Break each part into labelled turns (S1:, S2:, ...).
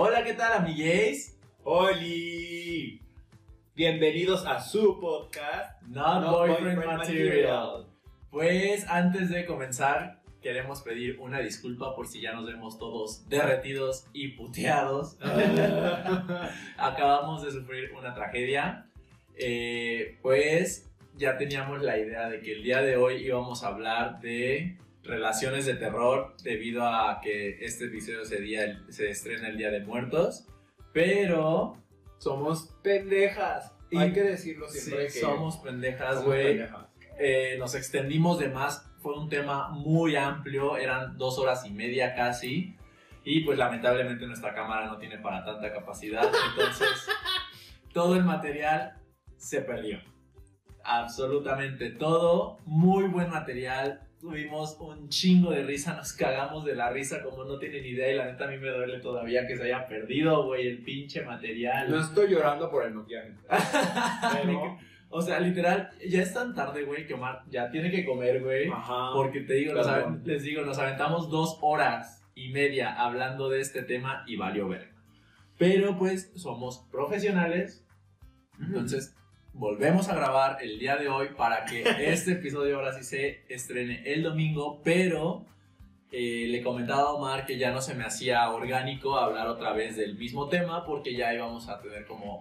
S1: Hola, ¿qué tal, amigues?
S2: ¡Holi! Bienvenidos a su podcast
S1: Not,
S2: Not
S1: boyfriend,
S2: Boyfriend
S1: material. Pues antes de comenzar, queremos pedir una disculpa por si ya nos vemos todos derretidos y puteados. Acabamos de sufrir una tragedia. Eh, pues ya teníamos la idea de que el día de hoy íbamos a hablar de relaciones de terror debido a que este episodio se, día- se estrena el Día de Muertos. Pero
S2: Somos pendejas. Hay que decirlo
S1: sí,
S2: siempre que
S1: somos pendejas, güey. Eh, nos extendimos de más, fue un tema muy amplio, eran dos horas y media casi, y pues lamentablemente nuestra cámara no tiene para tanta capacidad, entonces todo el material se perdió. Absolutamente todo, muy buen material, tuvimos un chingo de risa, nos cagamos de la risa como no tienen idea y la neta a mí me duele todavía que se haya perdido, güey, el pinche material.
S2: No estoy llorando por el maquillaje. Pero,
S1: O sea, literal, ya es tan tarde, güey, que Omar ya tiene que comer, güey.
S2: ajá.
S1: Porque te digo, nos les digo, nos aventamos dos horas y media hablando de este tema y valió ver. Pero pues somos profesionales, entonces volvemos a grabar el día de hoy para que este episodio ahora sí se estrene el domingo, pero eh, le comentaba a Omar que ya no se me hacía orgánico hablar otra vez del mismo tema porque ya íbamos a tener como...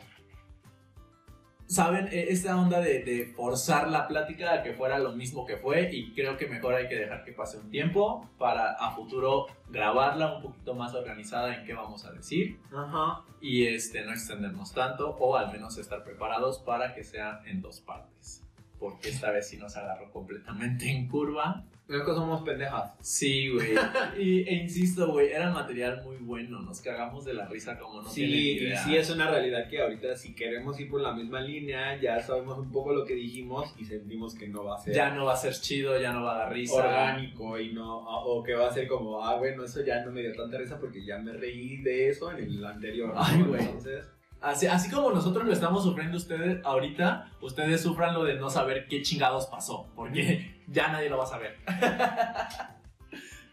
S1: ¿Saben? E- Esta onda de, de forzar la plática a que fuera lo mismo que fue y creo que mejor hay que dejar que pase un tiempo para a futuro grabarla un poquito más organizada en qué vamos a decir
S2: Ajá.
S1: y este, no extendernos tanto o al menos estar preparados para que sea en dos partes. Porque esta vez sí nos agarró completamente en curva.
S2: Es que somos pendejas.
S1: Sí, güey. Y, e insisto, güey, era material muy bueno. Nos cagamos de la risa como no
S2: sí, y sí es una realidad que ahorita si queremos ir por la misma línea, ya sabemos un poco lo que dijimos y sentimos que no va a ser
S1: Ya no va a ser chido, ya no va a dar risa.
S2: orgánico y no, o que va a ser como, ah, bueno, eso ya no me dio tanta risa porque ya me reí de eso en el anterior. ¿no?
S1: Ay, güey.
S2: Entonces,
S1: Así, como nosotros lo estamos sufriendo ustedes ahorita, ustedes sufran lo de no saber qué chingados pasó, porque ya nadie lo va a saber.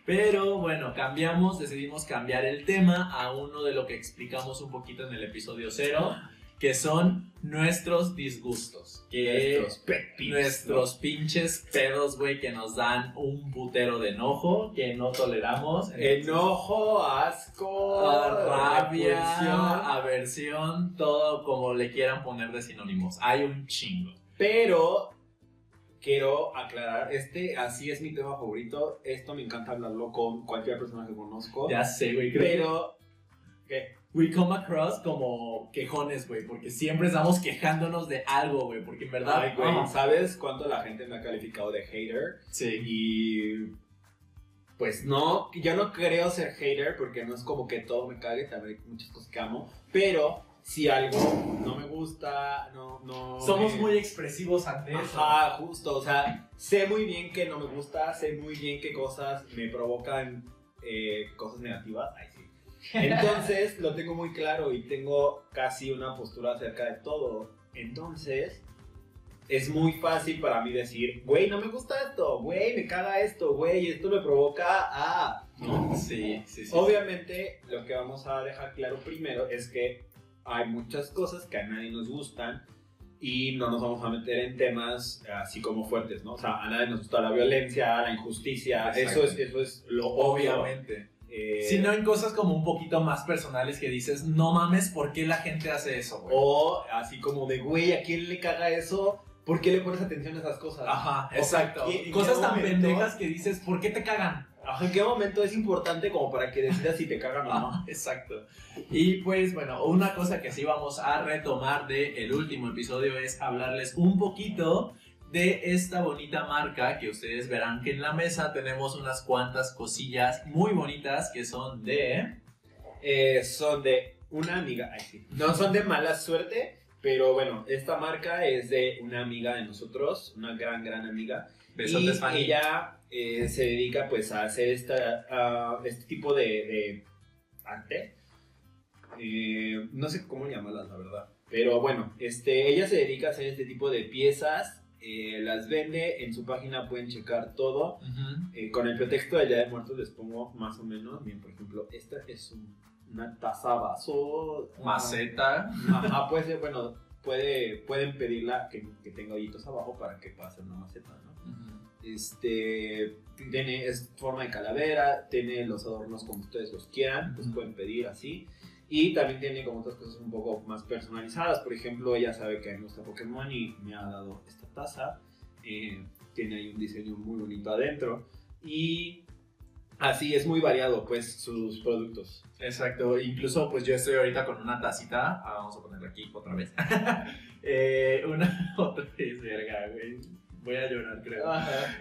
S1: Pero bueno, cambiamos, decidimos cambiar el tema a uno de lo que explicamos un poquito en el episodio cero, que son nuestros disgustos. Que
S2: nuestros pet peeves,
S1: nuestros pinches pedos, güey, que nos dan un putero de enojo, que no toleramos.
S2: ¿no? Enojo, asco,
S1: rabia,
S2: repulsión.
S1: aversión, todo como le quieran poner de sinónimos. Hay un chingo.
S2: Pero quiero aclarar, este así es mi tema favorito. Esto me encanta hablarlo con cualquier persona que conozco.
S1: Ya sé, güey. creo que
S2: pero, ¿qué?
S1: We come across como quejones, güey, porque siempre estamos quejándonos de algo, güey, porque en verdad.
S2: Ay, güey,
S1: ah,
S2: ¿sabes cuánto la gente me ha calificado de hater?
S1: sí.
S2: Y pues no, yo no creo ser hater porque no es como que todo me cague, también hay muchas cosas que amo, pero si algo no me gusta, no, no.
S1: Somos
S2: me-
S1: muy expresivos ante eso.
S2: Ajá, justo, o sea, sé muy bien que no me gusta, sé muy bien qué cosas me provocan eh, cosas negativas, ay. Entonces lo tengo muy claro y tengo casi una postura acerca de todo. Entonces es muy fácil para mí decir, güey, no me gusta esto, güey, me caga esto, güey, esto me provoca a... ¿no?
S1: Sí, sí, sí.
S2: Obviamente, lo que vamos a dejar claro primero es que hay muchas cosas que a nadie nos gustan y no nos vamos a meter en temas así como fuertes, ¿no? O sea, a nadie nos gusta la violencia, la injusticia, eso es, eso es lo obvio.
S1: Obviamente.
S2: Eh,
S1: Sino en cosas como un poquito más personales que dices, no mames, ¿por qué la gente hace eso, güey?
S2: o así como de, güey, ¿a quién le caga eso? ¿Por qué le pones atención a esas cosas?
S1: Ajá,
S2: O
S1: exacto.
S2: ¿qué- en
S1: Cosas tan
S2: momento-
S1: pendejas que dices, ¿por qué te cagan?
S2: Ajá, ¿En qué momento es importante como para que decidas si te cagan o no?
S1: Exacto. Y pues bueno, una cosa que sí vamos a retomar del el último episodio es hablarles un poquito de esta bonita marca que ustedes verán que en la mesa tenemos unas cuantas cosillas muy bonitas que son de...
S2: Eh, son de una amiga, ay, sí. no son de mala suerte, pero bueno, esta marca es de una amiga de nosotros, una gran, gran amiga.
S1: Besotes
S2: y
S1: Fanny.
S2: ella eh, se dedica pues a hacer esta, este tipo de, de arte. Eh, no sé cómo llamarlas, la verdad. Pero bueno, este, ella se dedica a hacer este tipo de piezas. Eh, las vende en su página, pueden checar todo. Eh, con el pretexto del Día de Muertos les pongo más o menos. Bien, por ejemplo, esta es un- una taza vaso.
S1: Maceta.
S2: Ajá, puede ser, bueno, puede, pueden pedirla que, que tenga hoyitos abajo para que pase una maceta, ¿no? Este, tiene, es forma de calavera, tiene los adornos como ustedes los quieran, pues pueden pedir así. Y también tiene como otras cosas un poco más personalizadas. Por ejemplo, ella sabe que me gusta Pokémon y me ha dado esta taza. Eh, tiene ahí un diseño muy bonito adentro. Y así es muy variado, pues, sus productos.
S1: Exacto, incluso pues yo estoy ahorita con una tacita, ah, vamos a ponerla aquí otra vez. Eh, una otra vez, verga, güey. Voy a llorar, creo.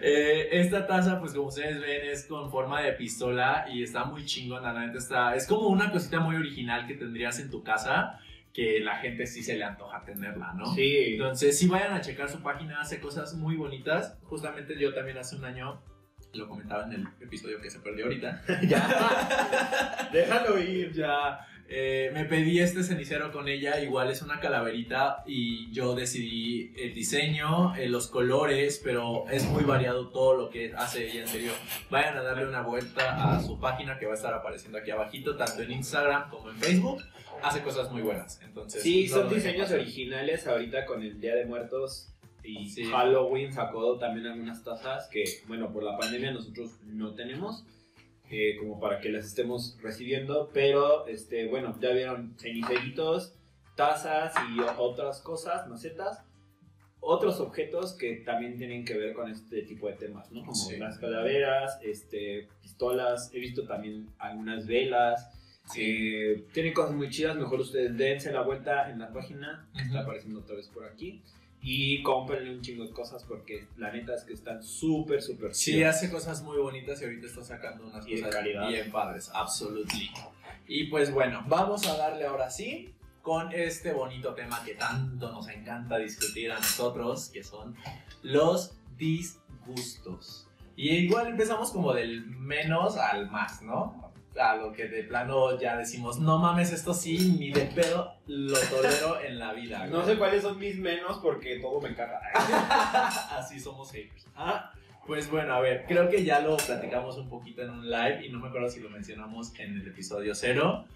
S1: Eh, esta taza, pues como ustedes ven, es con forma de pistola y está muy chingona, la neta está... Es como una cosita muy original que tendrías en tu casa, que la gente sí se le antoja tenerla, ¿no?
S2: Sí.
S1: Entonces, si vayan a checar su página, hace cosas muy bonitas. Justamente yo también hace un año, lo comentaba en el episodio que se perdió ahorita,
S2: ya. Déjalo ir.
S1: ya eh, me pedí este cenicero con ella, igual es una calaverita y yo decidí el diseño, eh, los colores, pero es muy variado todo lo que hace ella, en serio. Vayan a darle una vuelta a su página que va a estar apareciendo aquí abajito, tanto en Instagram como en Facebook. Hace cosas muy buenas, entonces...
S2: Sí,
S1: no
S2: son diseños originales ahorita con el Día de Muertos y
S1: Sí.
S2: Halloween sacó también algunas tazas que, bueno, por la pandemia nosotros no tenemos, eh, como para que las estemos recibiendo, pero, este, bueno, ya vieron ceniceritos, tazas y otras cosas, macetas, otros objetos que también tienen que ver con este tipo de temas, ¿no? Como
S1: Sí.
S2: las calaveras, este, pistolas, he visto también algunas velas, eh, tiene cosas muy chidas, mejor ustedes dense la vuelta en la página, que está
S1: Ujú.
S2: apareciendo otra vez por aquí. Y cómprenle un chingo de cosas porque la neta es que están súper, súper
S1: Sí,
S2: chidas.
S1: hace cosas muy bonitas y ahorita está sacando unas
S2: Y
S1: cosas
S2: calidad.
S1: bien padres, absolutely. Y pues bueno, vamos a darle ahora sí con este bonito tema que tanto nos encanta discutir a nosotros, que son los disgustos. Y igual empezamos como del menos al más, ¿no? A lo que de plano ya decimos, no mames, esto sí, ni de pedo lo tolero en la vida.
S2: No
S1: güey".
S2: sé cuáles son mis menos porque todo me caga.
S1: Así somos haters.
S2: Ah,
S1: Pues bueno, a ver, creo que ya lo platicamos un poquito en un live y no me acuerdo si lo mencionamos en el episodio cero,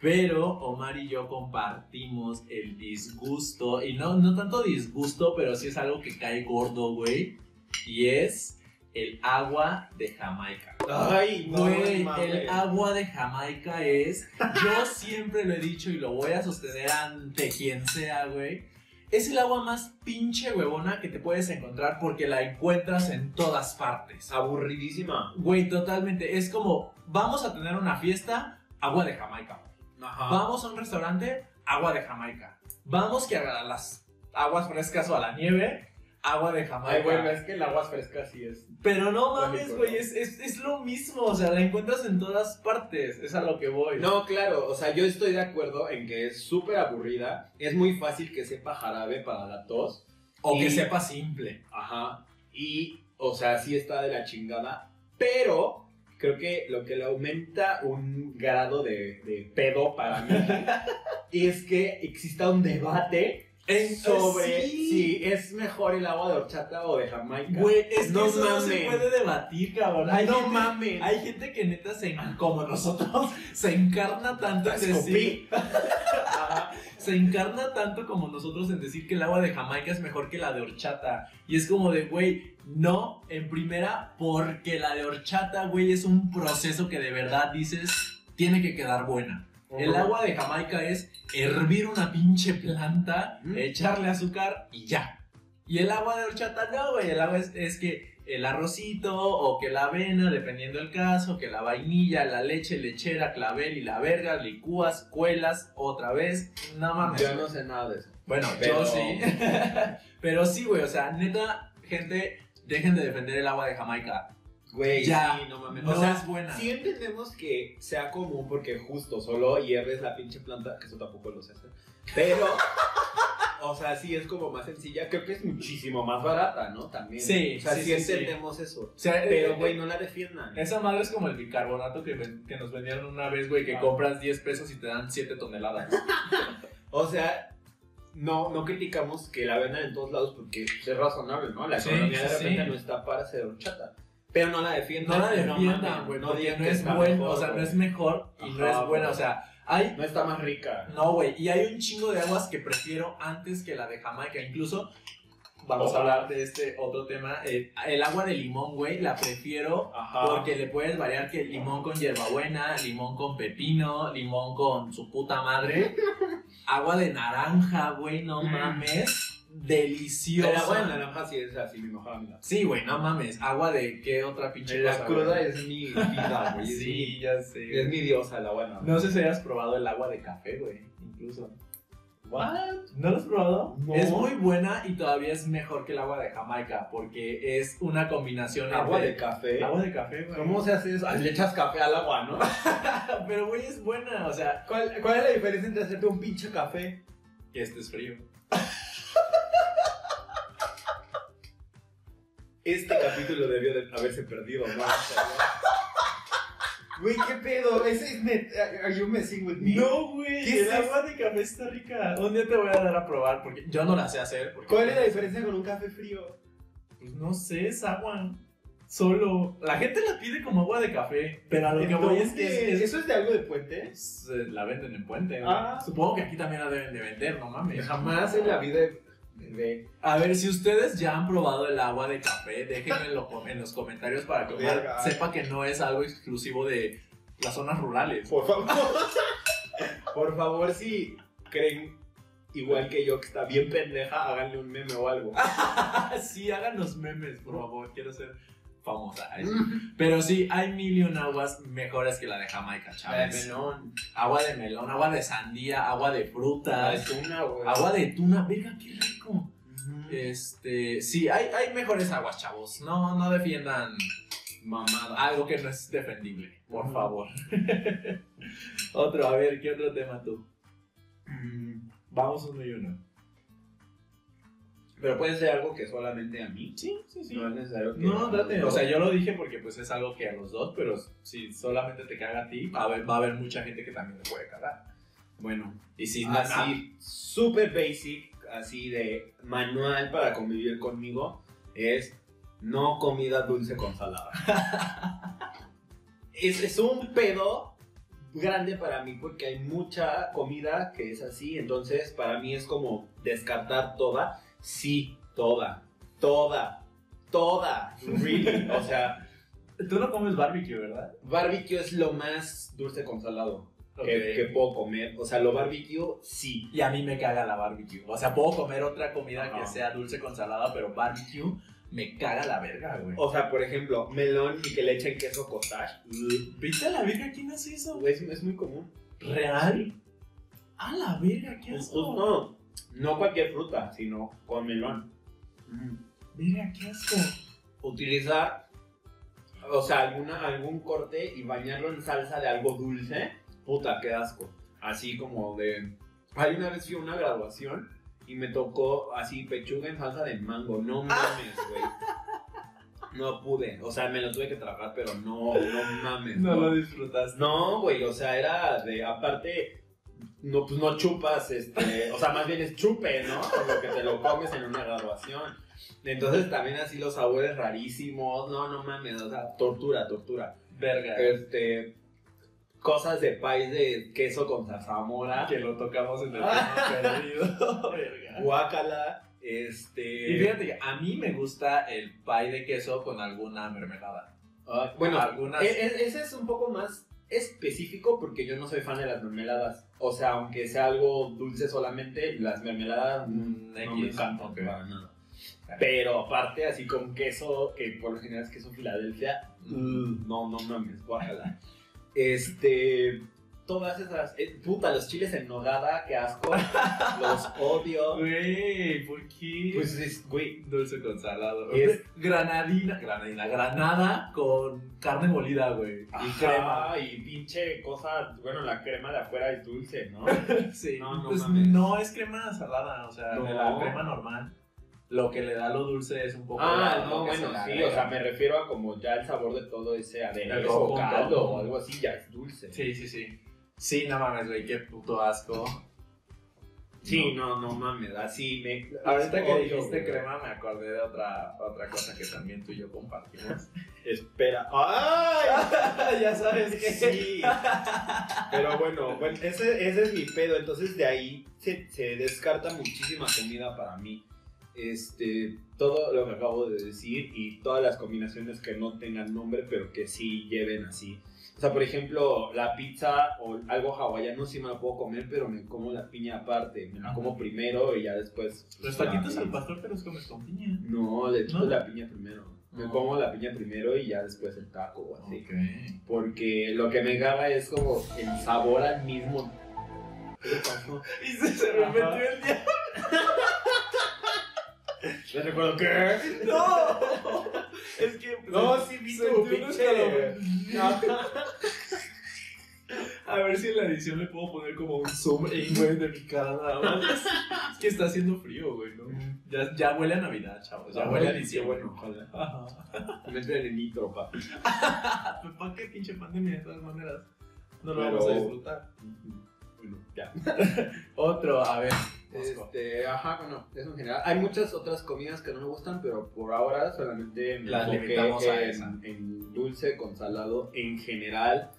S1: pero Omar y yo compartimos el disgusto, y no, no tanto disgusto, pero sí es algo que cae gordo, güey, y es el agua de Jamaica.
S2: Ay, no,
S1: Güey,
S2: mames.
S1: el agua de Jamaica es, yo siempre lo he dicho y lo voy a sostener ante quien sea, güey. Es el agua más pinche huevona que te puedes encontrar porque la encuentras en todas partes.
S2: Aburridísima.
S1: Güey, totalmente. Es como, vamos a tener una fiesta, agua de Jamaica.
S2: Ajá.
S1: Vamos a un restaurante, agua de Jamaica. Vamos que a las aguas frescas o a la nieve, agua de Jamaica.
S2: Ay, bueno, es que el agua fresca sí es.
S1: Pero no mames, güey, es, es, es lo mismo, o sea, la encuentras en todas partes, es a lo que voy.
S2: No, claro, o sea, yo estoy de acuerdo en que es súper aburrida. Es muy fácil que sepa jarabe para la tos.
S1: o que sepa simple.
S2: Ajá. Y, o sea, sí está de la chingada. Pero creo que lo que le aumenta un grado de, de pedo para mí es que exista un debate
S1: En-
S2: sobre
S1: sí.
S2: si es mejor el agua de horchata o de Jamaica.
S1: Güey, es que
S2: No
S1: eso no se puede debatir, cabrón.
S2: No
S1: gente-
S2: mames.
S1: Hay gente que neta se, como nosotros, se encarna tanto en decir, se encarna tanto como nosotros en decir que el agua de Jamaica es mejor que la de horchata. Y es como de, güey, no, en primera, porque la de horchata, güey, es un proceso que de verdad dices, tiene que quedar buena. El agua de Jamaica es hervir una pinche planta, echarle azúcar y ya. Y el agua de horchata no, güey. El agua es, es que el arrocito o que la avena, dependiendo del caso, que la vainilla, la leche, lechera, clavel y la verga, licúas, cuelas, otra vez. No mames.
S2: Yo no sé nada de eso.
S1: Bueno,
S2: Pero-
S1: yo sí. Pero sí, güey. O sea, neta, gente, dejen de defender el agua de Jamaica.
S2: Güey,
S1: Ya,
S2: sí, no mames.
S1: no
S2: o sea,
S1: es buena.
S2: sí entendemos que sea común porque justo solo hierves la pinche planta, que eso tampoco lo sé hacer. Pero, o sea, sí es como más sencilla. Creo que es muchísimo más barata, ¿no? También.
S1: Sí,
S2: O sea,
S1: sí,
S2: sí,
S1: sí, sí.
S2: entendemos eso.
S1: O sea,
S2: Pero,
S1: eh,
S2: güey, no la defiendan.
S1: Esa madre es como el bicarbonato que, ven- que nos vendieron una vez, güey, que
S2: Ah.
S1: compras 10 pesos y te dan 7 toneladas.
S2: O sea, no, no criticamos que la vendan en todos lados porque es razonable, ¿no? La
S1: Sí,
S2: economía de repente
S1: sí.
S2: no está para hacer horchata. Pero no la defiendan.
S1: No la defiendan, güey,
S2: no
S1: porque es
S2: mejor,
S1: o sea, no es mejor y no es buena. O sea, Hay,
S2: No está más rica.
S1: no, güey, y hay un chingo de aguas que prefiero antes que la de Jamaica. Incluso, vamos a hablar de este otro tema. eh, el agua de limón, güey, la prefiero
S2: Ajá.
S1: porque le puedes variar que limón con hierbabuena, limón con pepino, limón con su puta madre. Agua de naranja, güey, no
S2: Mm.
S1: mames. Deliciosa.
S2: El agua de naranja sí es así, mi mejor amiga.
S1: Sí, güey, no mames. Agua de qué otra pinche
S2: La
S1: cosa,
S2: cruda
S1: güey?
S2: es mi vida, güey.
S1: Sí, ya sé.
S2: Es mi diosa el agua de naranja.
S1: No sé si hayas probado el agua de café, güey, incluso.
S2: ¿What?
S1: ¿No lo has probado?
S2: No.
S1: Es muy buena y todavía es mejor que el agua de Jamaica porque es una combinación
S2: Agua de
S1: entre...
S2: café.
S1: Agua de café, güey.
S2: ¿Cómo se hace eso? Ah, Le echas café al agua, ¿no?
S1: Pero, güey, es buena, o sea,
S2: ¿Cuál, ¿Cuál es la diferencia entre hacerte un pinche café?
S1: que este es frío.
S2: Este capítulo debió de haberse perdido, ¿no? Güey, ¿qué pedo? Ese es net. Are you messing with me?
S1: No, güey,
S2: ¿Qué
S1: el
S2: es
S1: agua de café está rica. Un día te voy a dar a probar porque yo no la sé hacer. Porque,
S2: ¿Cuál es la diferencia con un café frío?
S1: Pues no sé, es agua. Solo. La gente la pide como agua de café, pero a lo que voy es que es- es-
S2: ¿Eso es de algo de puente?
S1: es- eh, la venden en Puente.
S2: Ah.
S1: Supongo que aquí también la deben de vender, no mames.
S2: Jamás en la vida de...
S1: A ver, si ustedes ya han probado el agua de café, déjenmelo com- en los comentarios para que Omar
S2: Verga.
S1: sepa que no es algo exclusivo de las zonas rurales.
S2: Por favor. Por favor, si creen igual que yo que está bien pendeja, háganle un meme o algo.
S1: sí, háganos memes, por favor. Quiero ser famosa. Pero sí, hay mil y un aguas mejores que la de Jamaica,
S2: La de
S1: Chávez.
S2: melón.
S1: Agua de melón, agua de sandía, agua de
S2: La de
S1: frutas,
S2: tuna, güey.
S1: agua de tuna. Venga, qué rico. Este, sí, hay, hay mejores aguas, chavos. No, no defiendan
S2: Mamada.
S1: algo que no es defendible, por favor. otro, a ver, ¿qué otro tema tú?
S2: Mm,
S1: Vamos uno y uno.
S2: Pero puede ser algo que solamente a mí.
S1: Sí, sí, sí.
S2: No es necesario que.
S1: No, date. O sea, yo lo dije porque pues es algo que a los dos, pero si solamente te caga a ti, va a haber, va a haber mucha gente que también te puede cagar.
S2: Bueno,
S1: Y si
S2: así, súper basic, así de manual para convivir conmigo, es no comida dulce con salada. es, es un pedo grande para mí porque hay mucha comida que es así, entonces para mí es como descartar toda, sí, toda, toda, toda, really, o sea,
S1: Tú no comes barbecue, ¿verdad?
S2: barbecue es lo más dulce con salado que, que puedo comer, o sea, lo barbecue sí.
S1: Y a mí me caga la barbecue. O sea, puedo comer otra comida que sea dulce con salada, pero barbecue me caga la verga, güey.
S2: O sea, por ejemplo, melón y que le echen queso cottage.
S1: ¿Viste a la verga quién hace eso?
S2: Es, es muy común.
S1: ¿Real? A la verga, qué
S2: Pues,
S1: asco.
S2: no, no cualquier fruta, sino con melón.
S1: Verga, qué asco.
S2: Utilizar, o sea, alguna, algún corte y bañarlo en salsa de algo dulce. Puta, qué asco. Así como de... Hay una vez fui a una graduación y me tocó así pechuga en salsa de mango. No mames, güey. No pude. O sea, me lo tuve que tragar, pero no, no mames.
S1: No lo disfrutaste.
S2: No, güey, o sea, era de, aparte, no, pues no chupas, este, o sea, más bien es chupe, ¿no? Lo que te lo comes en una graduación. Entonces también así los sabores rarísimos, no, no mames, o sea, tortura, tortura.
S1: Verga.
S2: Este, cosas de país de queso con zarzamora,
S1: Que lo tocamos en el tema perdido. Verga.
S2: guácala, este...
S1: Y fíjate que a mí me gusta el pie de queso con alguna mermelada.
S2: ah, bueno,
S1: algunas.
S2: e- e- ese es un poco más específico porque yo no soy fan de las mermeladas. O sea, aunque sea algo dulce solamente, las mermeladas
S1: Mm,
S2: no me encantan para nada. Pero aparte, así con queso, que por lo general es queso Filadelfia,
S1: Mm.
S2: no, no mames, guácala. Este, todas esas, eh, puta, los chiles en nogada, qué asco, los odio.
S1: Güey, ¿por qué?
S2: Pues es, güey,
S1: dulce con salado.
S2: Es-
S1: Granadina, granadina, granada con carne molida, güey. Y
S2: y
S1: crema.
S2: y pinche cosa, bueno, la crema de afuera es dulce, ¿no?
S1: Sí,
S2: No, no
S1: pues
S2: mames.
S1: no es crema salada, o sea,
S2: No.
S1: de la crema normal. Lo que le da lo dulce es un poco.
S2: Ah,
S1: la-
S2: no, bueno, sí, o sea, me refiero a como ya el sabor de todo ese aderezo o caldo o algo así ya es dulce.
S1: Sí, sí, sí. Sí, no mames, güey, qué puto asco.
S2: Sí, no, no mames, así me...
S1: Ahorita que dijiste
S2: güey.
S1: crema, me acordé de otra, otra cosa que también tú y yo compartimos.
S2: Espera. ¡Ay!
S1: ya sabes que
S2: Sí. Pero bueno, bueno ese, ese es mi pedo. Entonces de ahí se, se descarta muchísima comida para mí. Este, todo lo que acabo de decir y todas las combinaciones que no tengan nombre, pero que sí lleven así. O sea, por ejemplo, la pizza o algo hawaiano sí me la puedo comer, pero me como la piña aparte. Me la como primero y ya después.
S1: Los
S2: la
S1: taquitos al pastor te los comes con piña.
S2: No, le quito
S1: ¿No?
S2: la piña primero. Me
S1: No.
S2: como la piña primero y ya después el taco o así.
S1: Ok.
S2: Porque lo que me caga es como el sabor al mismo. ¿Qué le pasó?
S1: Y se, se me
S2: Ajá.
S1: metió el diablo.
S2: ¿Le recuerdo qué?
S1: ¡No! Es que.
S2: No, sí vi tu pinche.
S1: A ver si en la edición le puedo poner como un zoom in, güey, de mi cara. Es que está haciendo frío, güey, ¿no? Ya, ya huele a Navidad, chavos. Ya huele a diciembre.
S2: bueno, ojalá. Mete el nitro, pa.
S1: Pues para qué pinche pandemia de todas maneras. No lo
S2: Pero-
S1: vamos a disfrutar.
S2: Ya.
S1: Otro, a ver.
S2: Este, ajá, bueno, eso en general. Hay muchas otras comidas que no me gustan, pero por ahora solamente me
S1: Las limitamos a
S2: en,
S1: esa.
S2: en dulce con salado en general.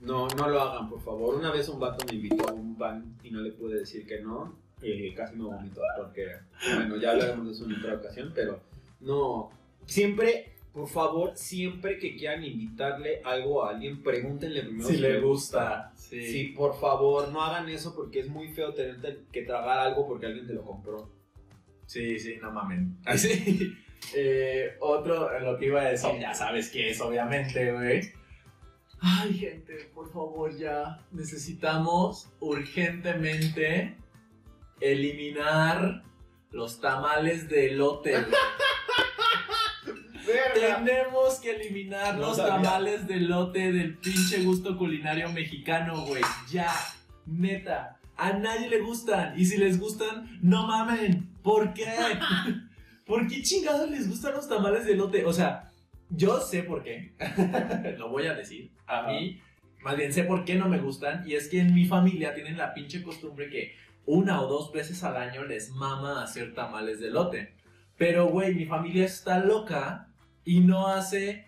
S2: No, no lo hagan, por favor. Una vez un vato me invitó a un pan y no le pude decir que no. casi me vomitó porque, bueno, ya hablaremos de eso en otra ocasión, pero no. Siempre, por favor, siempre que quieran invitarle algo a alguien, pregúntenle primero
S1: Si le gusta. Sí.
S2: Sí, por favor, no hagan eso porque es muy feo tener que tragar algo porque alguien te lo compró.
S1: Sí, sí, no mamen. Así. Eh, otro, lo que iba a decir, ya sabes qué es, obviamente, güey. Ay, gente, por favor, ya necesitamos urgentemente eliminar los tamales de elote. güey. Tenemos que eliminar
S2: No
S1: los
S2: sabía.
S1: tamales de lote del pinche gusto culinario mexicano, güey. Ya, neta. A nadie le gustan. Y si les gustan, no mamen. ¿Por qué? ¿Por qué chingados les gustan los tamales de lote? O sea, yo sé por qué. Lo voy a decir. A mí, más bien sé por qué no me gustan. Y es que en mi familia tienen la pinche costumbre que una o dos veces al año les mama hacer tamales de lote. Pero, güey, mi familia está loca y no hace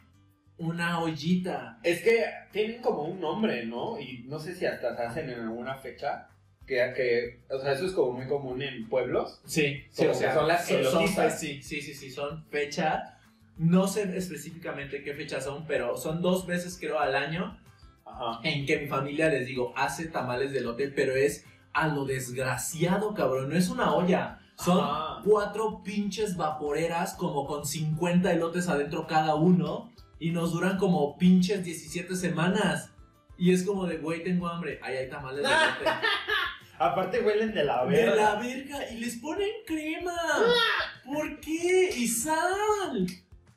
S1: una ollita.
S2: Es que tienen como un nombre, ¿no? Y no sé si hasta se hacen en alguna fecha. Que, que, o sea, eso es como muy común en pueblos.
S1: Sí,
S2: Como que son las
S1: son, sí, sí, sí, sí, son fecha. No sé específicamente qué fechas son, pero son dos veces creo al año
S2: Ajá.
S1: en que mi familia, les digo, hace tamales de lote, pero es a lo desgraciado, cabrón. No es una olla. Son
S2: Ajá.
S1: cuatro pinches vaporeras como con 50 elotes adentro cada uno y nos duran como pinches 17 semanas. Y es como de, güey, tengo hambre. Ahí hay tamales de elote.
S2: Aparte huelen de la
S1: De
S2: verga.
S1: la verga. Y les ponen crema. ¿Por qué? Y sal.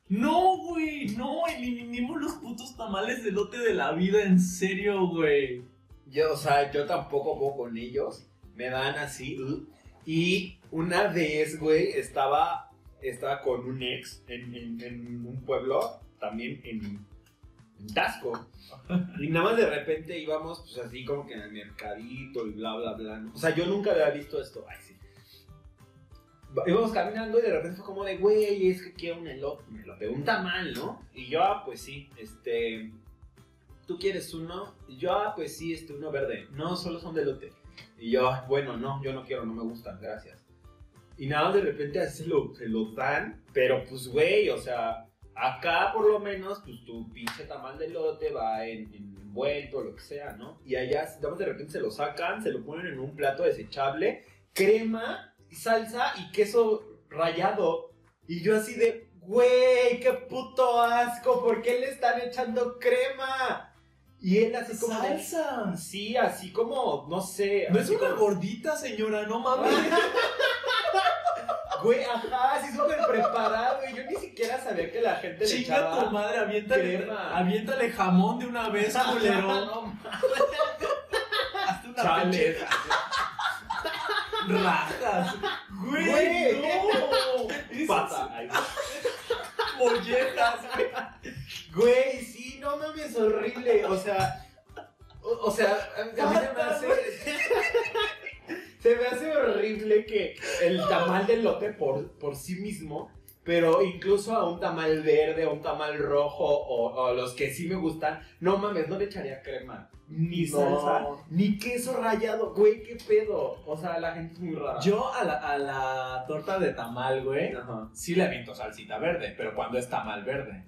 S1: No, güey. No, eliminemos los putos tamales de lote de la vida. En serio, güey.
S2: Yo, o sea, yo tampoco puedo con ellos. Me dan así. uh. Y una vez, güey, estaba, estaba con un ex en, en- un pueblo, también en, Tasco. Y nada más de repente íbamos, pues así como que en el mercadito y bla, bla, bla. O sea, yo nunca había visto esto. Ay, sí. Íbamos caminando y de repente fue como de, güey, es que quiero un elote, un elote, un tamal, ¿no? Y yo, ah, pues sí, este, ¿tú quieres uno? Yo, ah, pues sí, este, uno verde. No, solo son de elote. Y yo, "Ah, bueno, no, yo no quiero, no me gustan, gracias. Y nada, de repente así lo, se lo dan, pero pues, güey, o sea, acá por lo menos, pues tu pinche tamal de elote va en, en envuelto, lo que sea, ¿no? Y allá, de repente se lo sacan, se lo ponen en un plato desechable, crema, salsa y queso rallado. Y yo así de, güey, qué puto asco, ¿por qué le están echando crema? Y él así como de,
S1: Salsa.
S2: Sí, así como, no sé.
S1: No es una
S2: como-
S1: gordita, señora. No mames.
S2: Güey, ajá, así súper preparado. Y yo ni siquiera sabía que la gente le
S1: Chinga
S2: echaba.
S1: tu madre. Aviéntale,
S2: crema.
S1: aviéntale jamón de una vez, culero.
S2: No,
S1: Hazte una
S2: Chale.
S1: rajas. Güey,
S2: Güey.
S1: no. Es
S2: pata.
S1: Mollejas, güey.
S2: Güey, sí, no mames, horrible. O sea, o, o sea, a, a mí se me hace. Se me hace horrible que el tamal de lote por, por sí mismo Pero incluso a un tamal verde, a un tamal rojo o, o los que sí me gustan, no mames, no le echaría crema. Ni
S1: No.
S2: salsa, ni queso rallado, güey, qué pedo. O sea, la gente es muy rara.
S1: Yo a la, a la torta de tamal, güey,
S2: Ajá.
S1: sí le aviento salsita verde, pero cuando es tamal verde,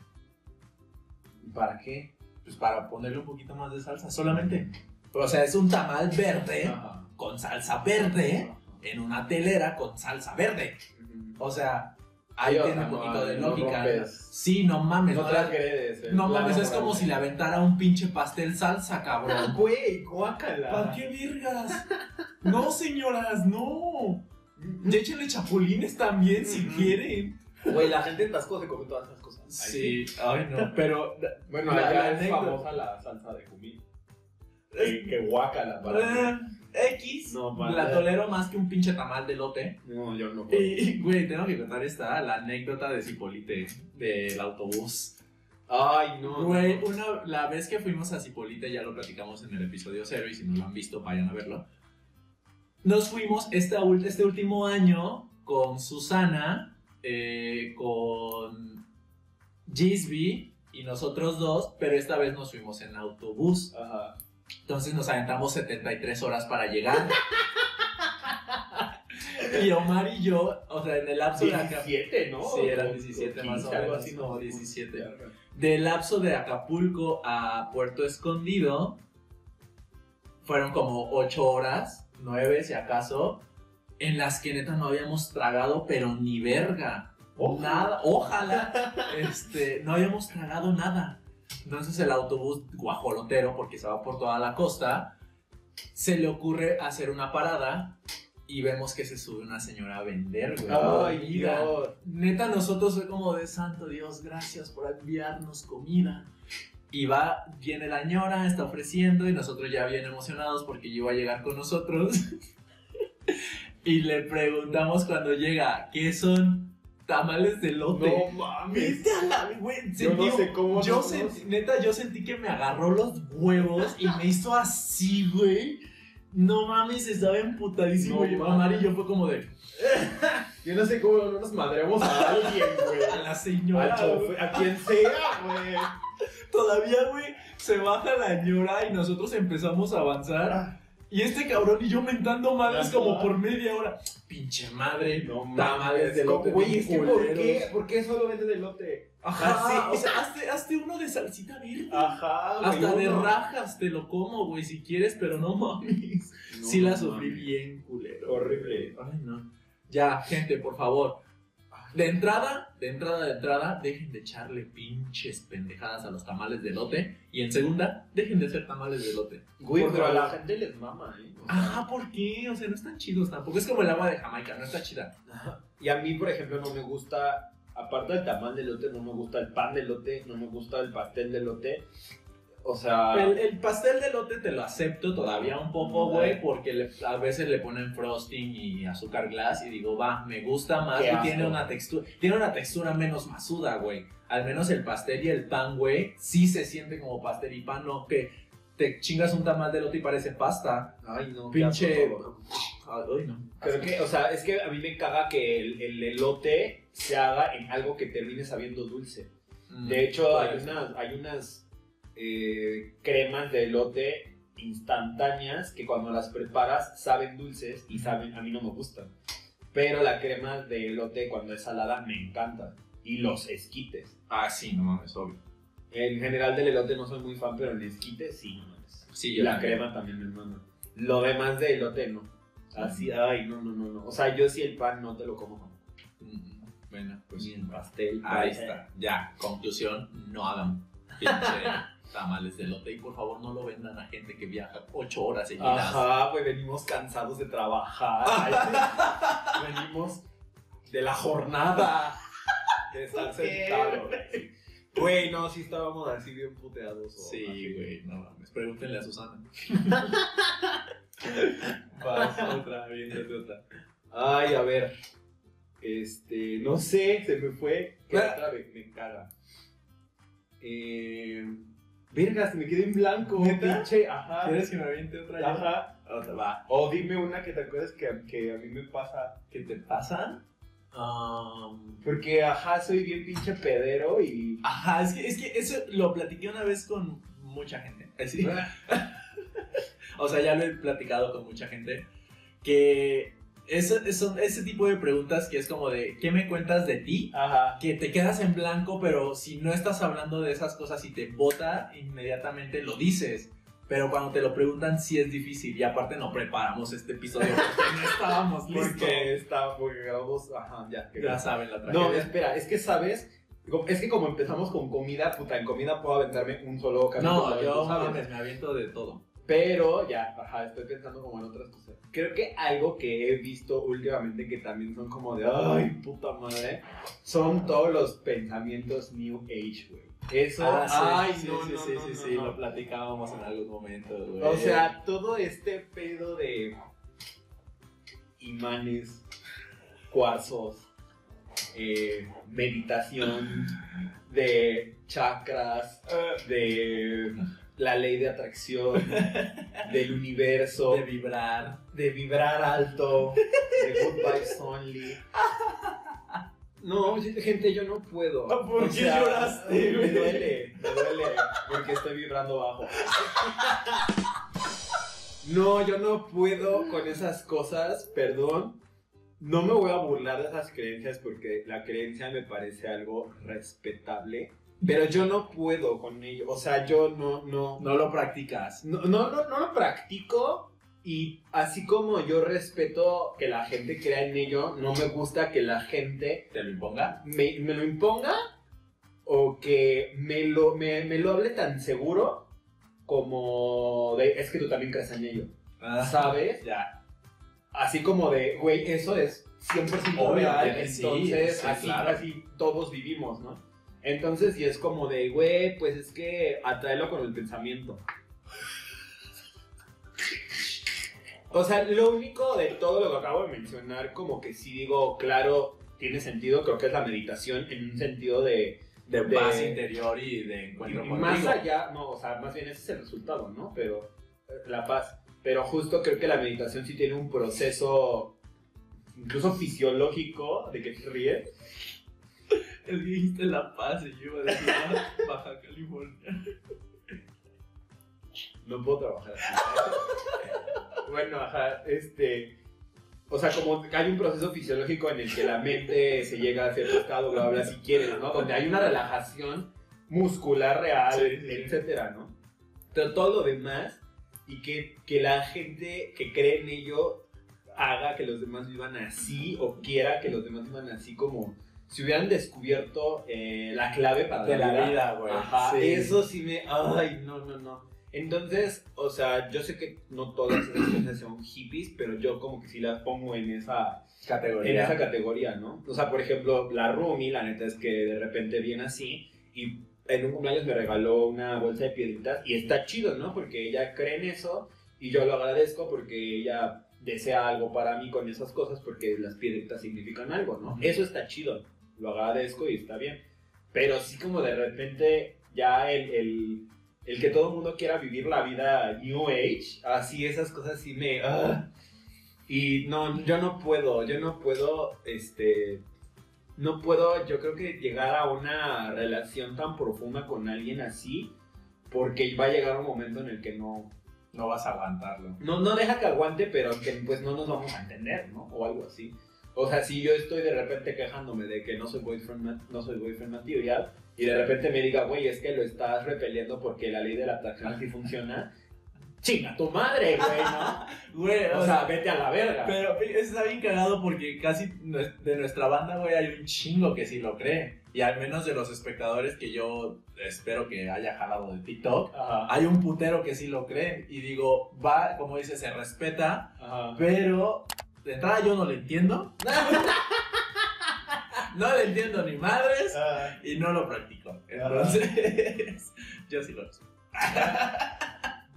S2: ¿Para qué?
S1: pues para ponerle un poquito más de salsa, solamente. O sea, es un tamal verde
S2: Ajá.
S1: con salsa verde en una telera con salsa verde. O sea, ahí tiene un
S2: no,
S1: poquito de
S2: no
S1: lógica.
S2: rompes.
S1: sí, no mames.
S2: No
S1: No,
S2: transgredes. el
S1: no mames, es como si le aventara un pinche pastel salsa, cabrón.
S2: Güey, guácala.
S1: ¿Para qué virgas? No, señoras, no. Y échenle chapulines también si quieren.
S2: Güey, la gente en Tasco se come todas esas cosas.
S1: Sí, ay no, pero
S2: Bueno,
S1: La-
S2: allá
S1: la
S2: es
S1: anécdota.
S2: famosa la salsa de cumín. Que, que guácala para
S1: eh, X
S2: No, vale.
S1: la tolero más que un pinche tamal de lote.
S2: No, yo no puedo.
S1: Y, güey, tengo que contar esta, la anécdota de Cipolite, del autobús.
S2: Ay, no.
S1: Güey,
S2: no.
S1: una, la vez que fuimos a Cipolite, ya lo platicamos en el episodio cero, y si no lo han visto, vayan a verlo. Nos fuimos este, este último año con Susana, eh, con Gisby y nosotros dos, pero esta vez nos fuimos en autobús.
S2: Ajá.
S1: Entonces nos aventamos 73 horas para llegar. y Omar y yo, o sea, en el lapso de.
S2: 17, ¿no?
S1: Sí, eran
S2: O-
S1: 17
S2: o
S1: más o
S2: 15, algo
S1: menos,
S2: así, ¿no?
S1: 17. Del lapso de Acapulco a Puerto Escondido fueron como 8 horas, 9 si acaso, en las que neta no habíamos tragado, pero ni verga.
S2: Ojalá.
S1: Nada, ojalá. este, no habíamos tragado nada. Entonces el autobús guajolotero, porque se va por toda la costa, se le ocurre hacer una parada y vemos que se sube una señora a vender, güey.
S2: Ay,
S1: comida.
S2: Dios.
S1: Neta, nosotros fue como de santo Dios, gracias por enviarnos comida. Y va, viene la ñora, está ofreciendo y nosotros ya bien emocionados porque iba a llegar con nosotros. y le preguntamos cuando llega, ¿qué son? Tamales de lote.
S2: No mames.
S1: Vete a la, güey,
S2: Yo no sé cómo
S1: yo sentí, neta, yo sentí que me agarró los huevos y me hizo así, güey. No mames, estaba emputadísimo.
S2: No
S1: y. Omar y yo fue como de,
S2: Yo no sé cómo no nos madremos a alguien, güey.
S1: a la señora.
S2: Chofer, a quien sea, güey.
S1: Todavía, güey, se baja la ñora y nosotros empezamos a avanzar. Y este cabrón y yo mentando madres como por media hora. Pinche madre.
S2: No
S1: Tamales de
S2: ¿cómo,
S1: lote
S2: Güey, es que ¿por qué? ¿Por qué solo vende de lote?
S1: Ajá,
S2: Así.
S1: o sea, hazte, hazte uno de salsita verde.
S2: Ajá, güey.
S1: Hasta de rajas te lo como, güey, si quieres, pero no mames.
S2: No,
S1: sí la sufrí bien, culero.
S2: Horrible.
S1: Ay, no. Ya, gente, por favor. De entrada, de entrada, de entrada, dejen de echarle pinches pendejadas a los tamales de lote. Y en segunda, dejen de hacer tamales de lote.
S2: Güey, pero a la gente les mama, ¿eh? O sea,
S1: Ah, ¿por qué? O sea, no están chidos tampoco. Es como el agua de Jamaica, no está chida.
S2: Y a mí, por ejemplo, no me gusta, aparte del tamal de lote, no me gusta el pan de lote, no me gusta el pastel de lote. O sea,
S1: El, el pastel de lote te lo acepto todavía un poco, güey, porque le- a veces le ponen frosting y azúcar glass y digo, va, me gusta más
S2: Qué
S1: y
S2: asco.
S1: tiene una textura, tiene una textura menos masuda, güey. Al menos el pastel y el pan, güey, sí se siente como pastel y pan, no que te chingas un tamal de lote y parece pasta.
S2: ay, no,
S1: Pinche-
S2: asco.
S1: Ay, no.
S2: Creo que, o sea, es que a mí me caga que el, el elote se haga en algo que termine sabiendo dulce.
S1: Mm,
S2: De hecho, hay unas, hay unas eh, cremas de elote instantáneas que cuando las preparas saben dulces y saben, a mí no me gustan. Pero la crema de elote cuando es salada me encanta. Y los esquites.
S1: Ah, sí, no mames, obvio.
S2: En general del elote no soy muy fan, pero el esquite sí, no mames.
S1: Sí, yo
S2: la
S1: también.
S2: crema también me mama. Lo demás de elote no. Así, ay, no, no, no, no. O sea, yo sí el pan no te lo como.
S1: Mm, Bueno, pues
S2: Ni el pastel.
S1: Ahí está. Ya, conclusión, no hagan tamales de lote y por favor no lo vendan a gente que viaja ocho horas seguidas.
S2: Ajá, pues venimos cansados de trabajar. Ay, venimos de la jornada de estar
S1: ¿Por qué,
S2: sentados. Güey, no, sí estábamos así bien puteados. o
S1: Sí, güey, no mames. Pregúntenle a Susana.
S2: Vas,
S1: otra, viéndote otra.
S2: Ay, a ver. Este, no sé, se me fue. ¿Qué
S1: Ah.
S2: otra vez me caga? Eh. Vergas, me quedé en blanco.
S1: ¿Neta?
S2: Pinche, ajá.
S1: ¿Quieres que me aviente otra? yo?
S2: Ajá.
S1: Otra, va.
S2: O dime una que te acuerdes que, que a mí me pasa.
S1: ¿Qué te pasa? Um,
S2: Porque, ajá, soy bien pinche pedero y...
S1: ajá, es que, es que eso lo platiqué una vez con mucha gente. Así. o sea, ya lo he platicado con mucha gente. Que eso, eso- ese tipo de preguntas que es como de, ¿qué me cuentas de ti?
S2: Ajá.
S1: Que te quedas en blanco, pero si no estás hablando de esas cosas y te bota, inmediatamente lo dices. Pero cuando te lo preguntan, sí es difícil. Y aparte, no preparamos este episodio porque no estábamos listos.
S2: Porque está, porque grabamos, ajá, ya. que-
S1: Ya saben la tragedia.
S2: No, espera, es que sabes, es que como empezamos con comida, puta, en comida puedo aventarme un solo capítulo.
S1: No, yo
S2: sabes.
S1: me aviento de todo.
S2: Pero ya, ajá, estoy pensando como en otras cosas. Creo que algo que he visto últimamente que también son como de, ay, puta madre, son todos los pensamientos New Age, güey. Eso,
S1: Ah, sí,
S2: ay,
S1: sí,
S2: no,
S1: sí,
S2: no,
S1: sí,
S2: no,
S1: sí, lo platicábamos en algún momento, güey.
S2: O sea, todo este pedo de imanes, cuarzos, eh, meditación, de chakras, de la ley de atracción, del universo,
S1: de vibrar.
S2: de vibrar alto, de good vibes only. No, gente, yo no puedo.
S1: ¿Por qué lloraste,
S2: Me duele, me duele, porque estoy vibrando bajo. No, yo no puedo con esas cosas, perdón. No me voy a burlar de esas creencias porque la creencia me parece algo respetable, pero yo no puedo con ello. O sea, yo no, no,
S1: No lo practicas.
S2: no, no, no, no lo practico y así como yo respeto que la gente crea en ello, no me gusta que la gente
S1: ¿Te lo imponga?
S2: me, me lo imponga o que me lo, me, me lo hable tan seguro como de, es que tú también crees en ello,
S1: Ah,
S2: ¿sabes?
S1: Ya.
S2: Así como de, güey, eso es 100%
S1: Obvio,
S2: real,
S1: que sí,
S2: entonces
S1: sí,
S2: así,
S1: claro.
S2: así todos vivimos, ¿no? Entonces, y es como de, güey, pues es que atraelo con el pensamiento. O sea, lo único de todo lo que acabo de mencionar, como que sí digo, claro, tiene sentido, creo que es la meditación en un sentido de...
S1: De,
S2: De-
S1: paz interior y de
S2: y
S1: encuentro
S2: más
S1: contigo.
S2: allá, no, o sea, más bien ese es el resultado, ¿no? Pero eh, la paz. Pero justo creo que la meditación sí tiene un proceso incluso fisiológico de que te ríes.
S1: Es que dijiste La Paz y yo iba a decir "Ah, Baja California.
S2: No puedo trabajar así. bueno, ajá, este. O sea, como hay un proceso fisiológico en el que la mente se llega a cierto estado, bla, bla, si quieres, ¿no? Donde hay una relajación muscular real,
S1: Sí, sí.
S2: etcétera, ¿no? Pero todo lo demás y que, que la gente que cree en ello haga que los demás vivan así o quiera que los demás vivan así como si hubieran descubierto eh, la clave para
S1: De la vida, güey.
S2: Ajá,
S1: Sí.
S2: eso sí me... Ay, no, no, no. Entonces, o sea, yo sé que no todas esas cosas son hippies, pero yo como que sí las pongo en esa,
S1: Categoría.
S2: en esa categoría, ¿no? O sea, por ejemplo, la Rumi, la neta es que de repente viene así y en un cumpleaños me regaló una bolsa de piedritas y está chido, ¿no? Porque ella cree en eso y yo lo agradezco porque ella desea algo para mí con esas cosas porque las piedritas significan algo, ¿no?
S1: Ujú.
S2: Eso está chido, lo agradezco y está bien. Pero sí como de repente ya el, el, el que todo el mundo quiera vivir la vida New Age, así esas cosas sí me... ah. Y no, yo no puedo, yo no puedo, este... No puedo, yo creo que llegar a una relación tan profunda con alguien así, porque va a llegar un momento en el que no,
S1: No vas a aguantarlo.
S2: no, no deja que aguante, pero que pues no nos vamos a entender, ¿no? O algo así. O sea, si yo estoy de repente quejándome de que no soy boyfriend, no soy boyfriend material, y de repente me diga, güey, es que lo estás repeliendo porque la ley de la atracción así funciona, chinga tu madre, güey, ¿no?
S1: Güey,
S2: O sea, vete a la verga.
S1: Pero está bien cagado porque casi de nuestra banda, güey, hay un chingo que sí lo cree. Y al menos de los espectadores que yo espero que haya jalado de TikTok,
S2: Ajá,
S1: hay un putero que sí lo creen. Y digo, va, como dice, se respeta,
S2: ajá.
S1: pero de entrada yo no le entiendo. no le entiendo ni madres
S2: Ah,
S1: y no lo practico. Entonces, yo sí lo respeto.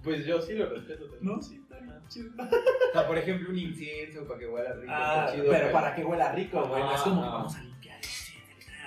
S2: pues yo sí lo respeto también.
S1: No, sí, está bien chido.
S2: O sea, por ejemplo, un incienso para que huela rico,
S1: Ah,
S2: está chido.
S1: pero para que huela rico, güey. No es como
S2: Ah.
S1: vamos a limpiar este.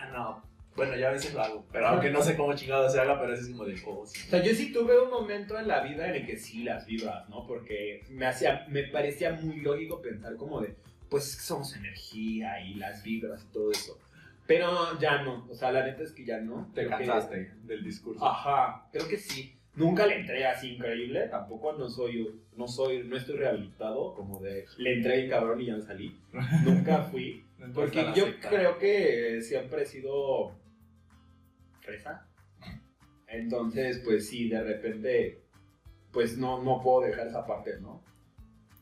S1: ah, No. Bueno, ya a veces lo hago. Pero aunque no sé cómo chingado se haga, pero es como de oh, sí.
S2: O sea, yo sí tuve un momento en la vida en el que sí las vibras, ¿no? Porque me hacía, me parecía muy lógico pensar como de, pues somos energía y las vibras y todo eso. Pero ya no, o sea, la neta es que ya no.
S1: Te
S2: Creo que-
S1: cansaste del discurso.
S2: Ajá, creo que sí. Nunca le entré así increíble, tampoco no soy, no soy, no estoy rehabilitado, como de le entré bien cabrón y ya me salí. Nunca fui. Porque yo
S1: secta.
S2: creo que siempre he sido fresa. Entonces, pues sí, de repente, pues no, no puedo dejar esa parte, ¿no?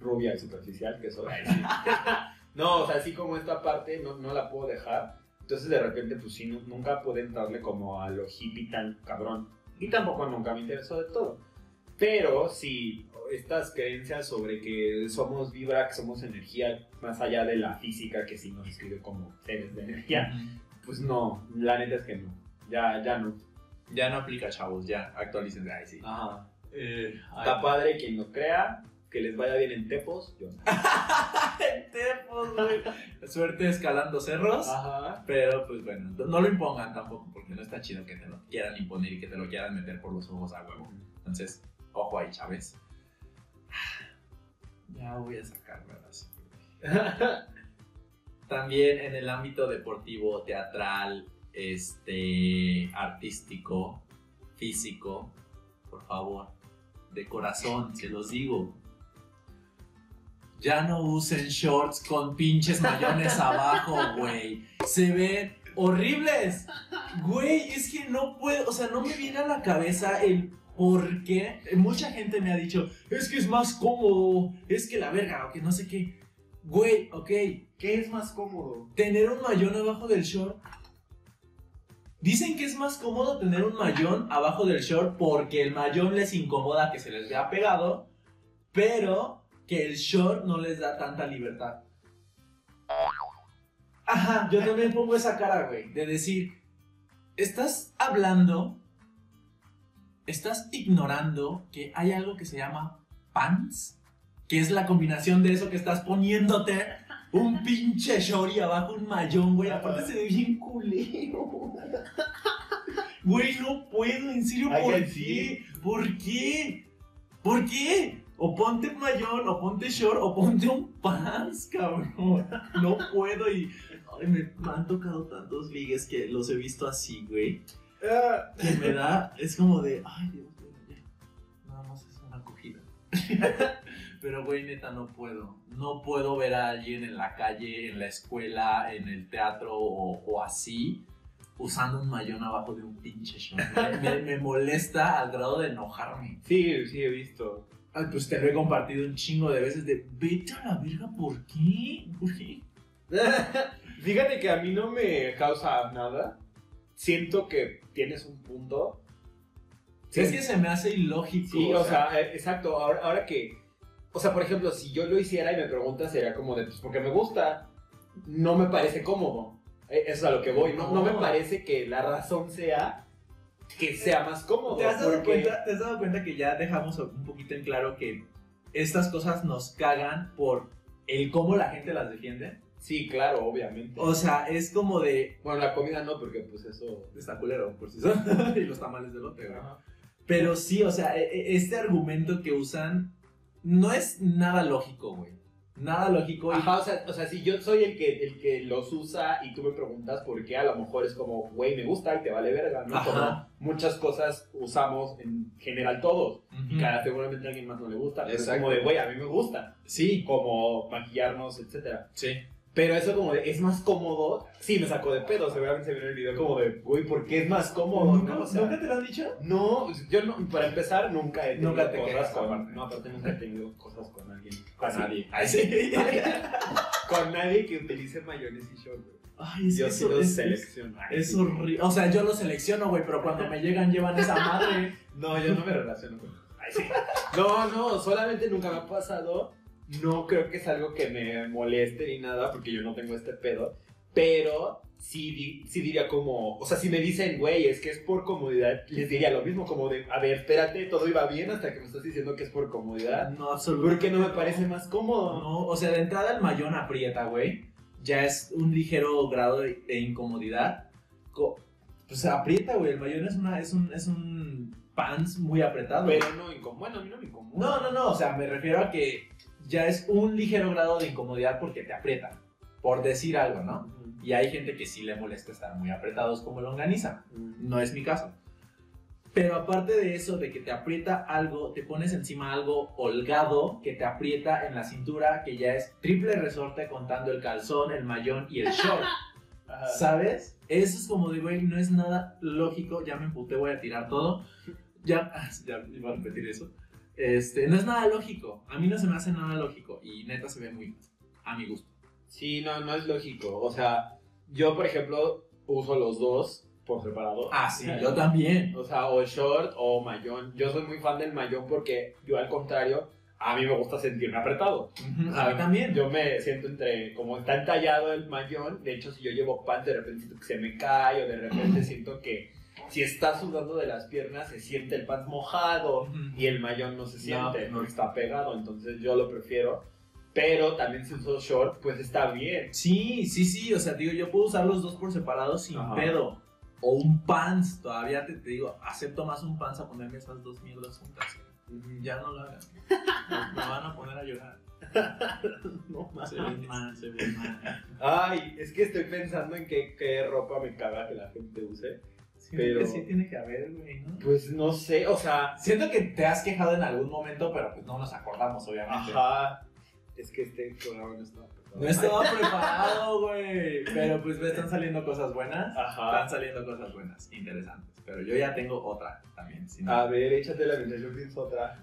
S2: Rubia y superficial, que soy. No, o sea, así como esta parte no, no la puedo dejar. Entonces, de repente, pues sí, nu- nunca pude entrarle como a lo hippie tan cabrón. Y tampoco nunca me interesó de todo. Pero sí, estas creencias sobre que somos vibra, que somos energía, más allá de la física que sí nos describe como seres de energía, pues no, la neta es que no. Ya, ya no.
S1: Ya no aplica, chavos, ya actualicen. Ay, sí.
S2: Ajá.
S1: Eh,
S2: Está padre quien lo crea, que les vaya bien en Tepos. Yo no.
S1: Tepos, güey. Suerte escalando cerros.
S2: Ajá.
S1: Pero pues bueno, no lo impongan tampoco porque no está chido que te lo quieran imponer y que te lo quieran meter por los ojos a huevo. Entonces, ojo ahí, Chávez. Ya voy a sacar, ¿verdad? También en el ámbito deportivo, teatral, este, artístico, físico, por favor, de corazón, se los digo. Ya no usen shorts con pinches mayones abajo, güey. Se ven horribles. Güey, es que no puedo, o sea, no me viene a la cabeza el por qué. Mucha gente me ha dicho, es que es más cómodo, es que la verga, o que no sé qué. Güey, ok,
S2: ¿Qué es más cómodo?
S1: tener un mayón abajo del short. Dicen que es más cómodo tener un mayón abajo del short porque el mayón les incomoda que se les vea pegado, pero que el short no les da tanta libertad. Ajá, yo también pongo esa cara, güey, de decir, estás hablando, estás ignorando que hay algo que se llama pants, que es la combinación de eso que estás poniéndote un pinche short y abajo un mayón, güey. Aparte se ve bien culero. Güey, no puedo, en serio,
S2: Ay,
S1: ¿por qué?
S2: sí.
S1: ¿Por qué? ¿Por qué? O ponte mayón, o ponte short, o ponte un pants, cabrón. No puedo y... Ay, me, me han tocado tantos ligues que los he visto así, güey. Que me da... Es como de... Ay, Dios mío, ya. Nada más es una acogida. Pero, güey, neta, no puedo. No puedo ver a alguien en la calle, en la escuela, en el teatro o, o así, usando un mayón abajo de un pinche short. Me, molesta al grado de enojarme.
S2: Sí, sí he visto.
S1: Ay, pues te lo he compartido un chingo de veces de, vete a la verga, ¿por qué? ¿Por qué?
S2: Fíjate que a mí no me causa nada. Siento que tienes un punto.
S1: Es que se me hace ilógico.
S2: Sí, o sea, eh, exacto. Ahora, ahora que. O sea, por ejemplo, si yo lo hiciera y me preguntas, sería como de, pues porque me gusta, no me parece cómodo. Eh, Eso es a lo que voy. No, no me
S1: No.
S2: parece que la razón sea que sea más cómodo.
S1: ¿Te has, dado
S2: porque-
S1: cuenta, ¿Te has dado cuenta que ya dejamos un poquito en claro que estas cosas nos cagan por el cómo la gente las defiende?
S2: Sí, claro, obviamente.
S1: O sea, es como de.
S2: bueno, la comida no, porque pues eso.
S1: Está culero, por si son. y los tamales de lote.
S2: Ajá.
S1: Pero sí, o sea, e- e- este argumento que usan no es nada lógico, güey. Nada lógico. y-
S2: Ajá, o sea, o sea, si yo soy el que, el que los usa y tú me preguntas por qué, a lo mejor es como, güey, me gusta y te vale verga, ¿no?
S1: Ajá.
S2: Como muchas cosas usamos en general todos.
S1: Ujú.
S2: Cada seguramente a alguien más no le gusta, pero es
S1: Exacto.
S2: como de, güey, a mí me gusta.
S1: Sí,
S2: Como maquillarnos, etcétera.
S1: sí.
S2: Pero eso como de, es más cómodo, sí me sacó de pedo, seguramente se vio en el video como de, güey, ¿por qué es más cómodo?
S1: ¿Nunca,
S2: ¿no? O sea,
S1: ¿Nunca te lo han dicho?
S2: no, yo no, para empezar, nunca he tenido
S1: Nunca te
S2: cosas con,
S1: aparte.
S2: no, aparte nunca he tenido cosas con alguien, con
S1: Así.
S2: nadie.
S1: Ay, sí.
S2: con nadie que utilice mayones y short, güey.
S1: Ay, es
S2: Yo sí los selecciono.
S1: Es horrible. O sea, yo lo selecciono, güey, pero cuando me llegan llevan esa madre.
S2: No, yo no me relaciono con Ay, sí. No, no, solamente nunca me ha pasado. No creo que es algo que me moleste ni nada, porque yo no tengo este pedo. Pero sí, sí diría como, o sea, si me dicen, güey, es que es por comodidad, les diría lo mismo, como de, a ver, espérate, todo iba bien hasta que me estás diciendo que es por comodidad.
S1: No, absolutamente.
S2: ¿Por qué no me parece más cómodo?
S1: No, o sea, de entrada el mayón aprieta, güey. Ya es un ligero grado de, de incomodidad. Co- pues aprieta, güey. El mayón es, una, es, un, es un pants muy apretado.
S2: Pero no incomoda, bueno, a mí no me incomoda.
S1: No, no, no. O sea, me refiero a que ya es un ligero grado de incomodidad porque te aprietan, por decir algo, ¿no? Y hay gente que sí le molesta estar muy apretados como longaniza. No es mi caso. Pero aparte de eso, de que te aprieta algo, te pones encima algo holgado que te aprieta en la cintura, que ya es triple resorte contando el calzón, el mayón y el short. ¿Sabes? Eso es como de, güey, no es nada lógico. Ya me emputé, voy a tirar todo. Ya, ya iba a repetir eso. Este, no es nada lógico. A mí no se me hace nada lógico. Y neta se ve muy a mi gusto.
S2: Sí, no, no es lógico. O sea, yo, por ejemplo, uso los dos por separado.
S1: Ah, sí, yo también.
S2: O sea, o short o mayón. Yo soy muy fan del mayón porque yo, al contrario, a mí me gusta sentirme apretado.
S1: A mí también.
S2: Yo me siento entre, como está entallado el mayón, de hecho si yo llevo pants de repente siento que se me cae o de repente siento que si está sudando de las piernas se siente el pants mojado y el mayón no se siente,
S1: No.
S2: no, está pegado, entonces yo lo prefiero. Pero también si uso short, pues está bien.
S1: Sí, sí, sí. O sea, digo, yo puedo usar los dos por separado sin
S2: Ajá.
S1: pedo. O un pants. Todavía te, te digo, acepto más un pants a ponerme esas dos mierdas juntas. Ya no lo hagan. Me van a poner a llorar.
S2: No
S1: Se ven mal, se ven mal.
S2: Ay, es que estoy pensando en qué, qué ropa me caga que la gente use. Pero-
S1: sí tiene que haber, güey, ¿no?
S2: Pues no sé, o sea,
S1: Siento que te has quejado en algún momento, pero pues no nos acordamos, obviamente.
S2: ajá. Es que este programa no estaba preparado.
S1: No estaba preparado, güey. Pero pues me están saliendo cosas buenas.
S2: Ajá.
S1: Están saliendo cosas buenas, interesantes. Pero yo ya tengo otra también. si no-
S2: A ver, échate la mientras yo pienso otra.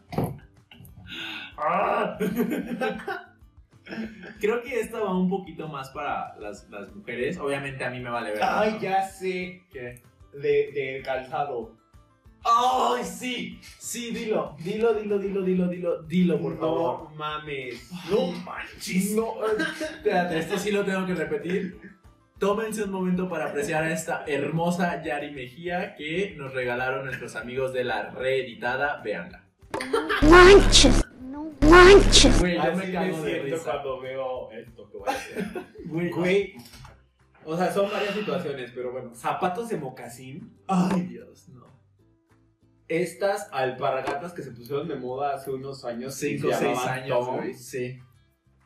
S1: ¡Ah! Creo que esta va un poquito más para las, las mujeres. Obviamente a mí me vale ver.
S2: Ay, ya sé.
S1: ¿Qué?
S2: De, de calzado.
S1: ¡Ay, sí! Sí, dilo. Dilo, dilo, dilo, dilo, dilo, dilo, por favor.
S2: No mames.
S1: No manches. No. Espérate, esto sí lo tengo que repetir. Tómense un momento para apreciar a esta hermosa Yari Mejía que nos regalaron nuestros amigos de la reeditada. Véanla.
S3: manches, no manches.
S1: Güey, yo me cago de risa.
S2: cuando veo esto que voy a hacer.
S1: Güey.
S2: O sea, son varias situaciones, pero bueno. Zapatos de mocasín.
S1: Ay, Dios, no.
S2: Estas alpargatas que se pusieron de moda hace unos años. que
S1: 5 o
S2: se
S1: 6
S2: llamaban
S1: años, güey. Sí.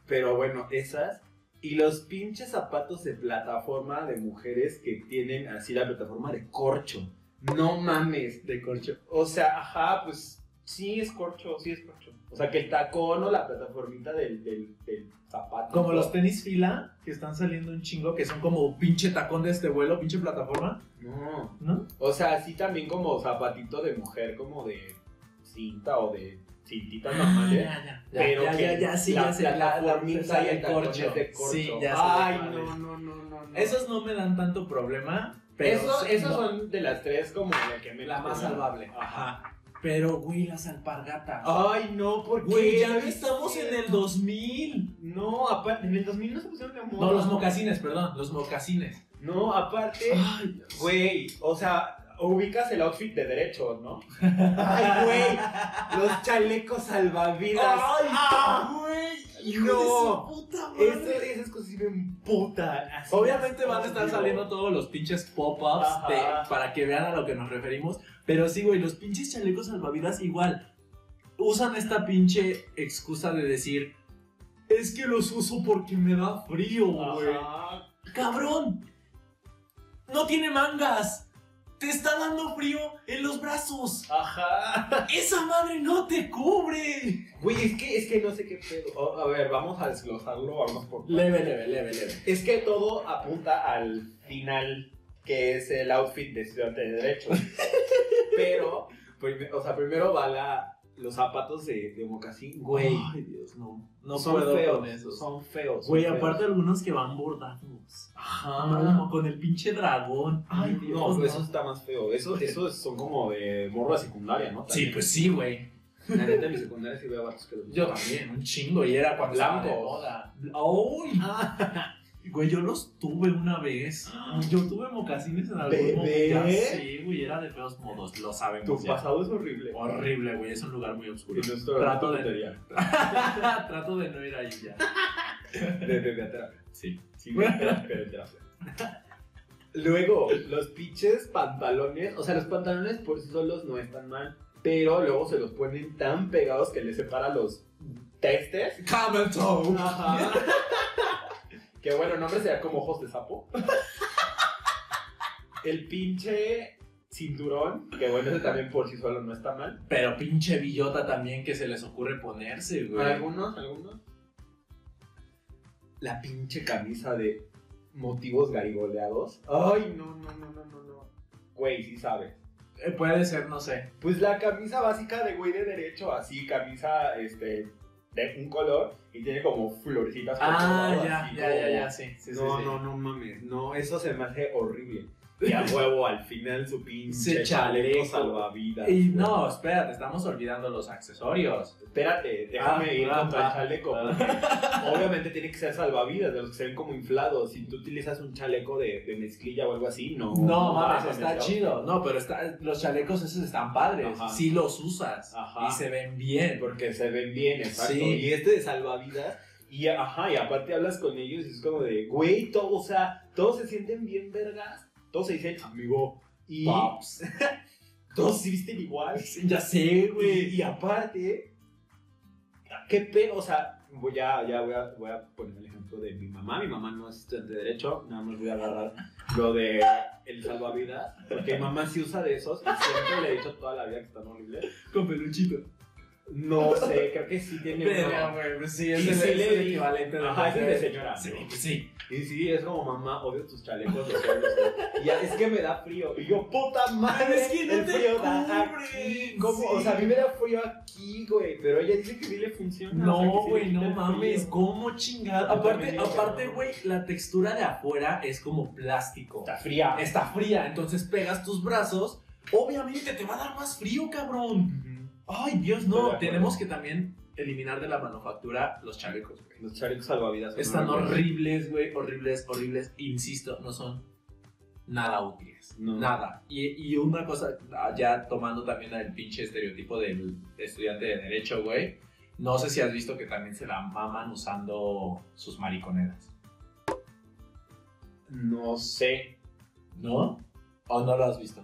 S2: Pero bueno, esas. Y los pinches zapatos de plataforma de mujeres que tienen así la plataforma de corcho. No mames.
S1: De corcho.
S2: O sea, ajá, pues sí es corcho, sí es corcho. O sea, que el tacón o la plataformita del, del, del zapato.
S1: Como los tenis fila que están saliendo un chingo, que son como pinche tacón de este vuelo, pinche plataforma,
S2: No.
S1: ¿no?
S2: O sea, así también como zapatito de mujer, como de cinta o de cintitas normales.
S1: Ah, ya, ya,
S2: pero
S1: ya,
S2: que
S1: ya, ya, sí,
S2: la
S1: ya sé, la, la,
S2: plataformita y
S1: el corcho.
S2: de corcho.
S1: Sí, ya
S2: Ay, no, no, no, no, no.
S1: Esos no me dan tanto problema, pero...
S2: Esos,
S1: sí,
S2: esos
S1: no,
S2: son de las tres como la que me
S1: la más salvable.
S2: Ajá.
S1: Pero, güey, las alpargatas.
S2: Ay, no, porque.
S1: Güey, ya estamos en el 2000.
S2: No, aparte, en el 2000 no se pusieron de moda.
S1: No, los mocasines, perdón, los mocasines.
S2: No, aparte,
S1: Ay,
S2: güey, o sea, ubicas el outfit de derecho, ¿no? Ay, güey, los chalecos salvavidas.
S1: Ay,
S2: ¡Ah!
S1: Güey.
S2: No.
S1: de su puta madre.
S2: Esas cosas sí me emputan.
S1: Obviamente van a estar saliendo todos los pinches pop-ups para que vean a lo que nos referimos. Pero sí, güey, los pinches chalecos salvavidas igual usan esta pinche excusa de decir, es que los uso porque me da frío, güey. Cabrón, no tiene mangas. Te está dando frío en los brazos.
S2: Ajá.
S1: Esa madre no te cubre.
S2: Güey, es que, es que no sé qué pedo. A ver, vamos a desglosarlo, vamos por
S1: Leve, leve, leve, leve.
S2: Es que todo apunta al final, que es el outfit de estudiante de Derecho. Pero, o sea, primero va la, los zapatos de, de mocasín. Güey,
S1: Ay, Dios, no. No
S2: son
S1: puedo
S2: feos.
S1: con esos.
S2: Son feos. son
S1: Güey,
S2: feos.
S1: aparte algunos que van bordados.
S2: Ajá.
S1: No, con el pinche dragón. Ay, Dios.
S2: no,
S1: no.
S2: eso está más feo. Esos, esos son como de morra secundaria, ¿no?
S1: Sí, pues sí, güey.
S2: La neta, en mi secundaria sí veo vatos que los
S1: Yo también, un chingo. Y era cuando estaba de
S2: Blancos.
S1: moda. ¡Uy! Güey, yo los tuve una vez. Yo tuve mocasines en algún
S2: ¿Bebé?
S1: momento. Sí, güey, era de feos modos, lo
S2: Tu
S1: sabemos ya.
S2: pasado es horrible.
S1: Horrible, güey, es un lugar muy oscuro.
S2: Y nuestro
S1: Trato de-
S2: tontería.
S1: Trato de no ir ahí ya.
S2: De, de, de terapia.
S1: Sí.
S2: Sí, de terapia, de terapia. Luego, los pinches pantalones, o sea, los pantalones por sí solos no están mal, pero luego se los ponen tan pegados que les separa los testes.
S1: Camel toe.
S2: Ajá. que bueno, nombre sería como ojos de sapo. El pinche cinturón, que bueno, ese también por sí solo no está mal.
S1: Pero pinche billota también que se les ocurre ponerse, güey.
S2: Algunos, algunos. La pinche camisa de motivos garigoleados. Ay, no, no, no, no, no, no. Güey, sí sabes.
S1: Eh, puede ser, no sé.
S2: Pues la camisa básica de güey de derecho, así, camisa, este, de un color y tiene como florecitas. por
S1: Ah,
S2: todo lado,
S1: ya,
S2: así
S1: ya,
S2: como-
S1: ya, ya, sí. sí, sí,
S2: no,
S1: sí.
S2: no, no mames. No, eso se me hace horrible. Y a huevo, al final su pinche chaleco salvavidas.
S1: Y
S2: güey.
S1: no, espérate, estamos olvidando los accesorios.
S2: Espérate, déjame
S1: Ah,
S2: ir
S1: ah,
S2: contra
S1: ah,
S2: el chaleco. Obviamente tiene que ser salvavidas, de los que se ven como inflados. Si tú utilizas un chaleco de, de mezclilla o algo así, no.
S1: No, mames, está chido. No, pero está, los chalecos esos están padres.
S2: Ajá.
S1: Sí los usas.
S2: Ajá.
S1: Y se ven bien.
S2: Porque se ven bien, exacto.
S1: Sí.
S2: Y este de salvavidas, y ajá, y aparte hablas con ellos y es como de, güey, todo, o sea, todos se sienten bien vergas, todos se dicen amigo, y
S1: Pops.
S2: todos se visten igual.
S1: ya sé, güey.
S2: Y, y aparte, qué pedo, o sea, voy a, ya voy a, voy a poner el ejemplo de mi mamá. Mi mamá no es estudiante de Derecho, nada más voy a agarrar lo de el salvavidas, porque mi mamá sí usa de esos y siempre le he dicho toda la vida que están horribles.
S1: Con peluchito.
S2: No sé, creo que sí tiene
S1: Verga,
S2: uno.
S1: güey. Pues sí,
S2: Y
S1: es el,
S2: sí
S1: es el equivalente de.
S2: Ajá, es de señora.
S1: Sí, pues sí.
S2: Y sí, es como mamá, odio tus chalecos. los odio". Y ya, es que me da frío. Y yo, puta madre,
S1: Es que no
S2: el
S1: te
S2: frío da
S1: cubre,
S2: aquí. ¿Cómo?
S1: sí.
S2: O sea, a mí me da frío aquí, güey. Pero ella dice que sí le funciona. o sea, que
S1: No,
S2: sí
S1: güey, no
S2: el
S1: mames. ¿cómo chingado?
S2: Yo
S1: Aparte, aparte, güey, la textura de afuera es como plástico.
S2: Está fría.
S1: Está fría, entonces pegas tus brazos, obviamente te va a dar más frío, cabrón. Ay, Dios, no. Tenemos que también eliminar de la manufactura los chalecos, güey.
S2: Los chalecos salvavidas
S1: Están
S2: horribles.
S1: horribles, güey, horribles, horribles. Insisto, no son nada útiles.
S2: No.
S1: Nada. Y, y una cosa, ya tomando también el pinche estereotipo del estudiante de Derecho, güey. No sé si has visto que también se la maman usando sus mariconeras.
S2: No sé.
S1: ¿No? ¿O no lo has visto?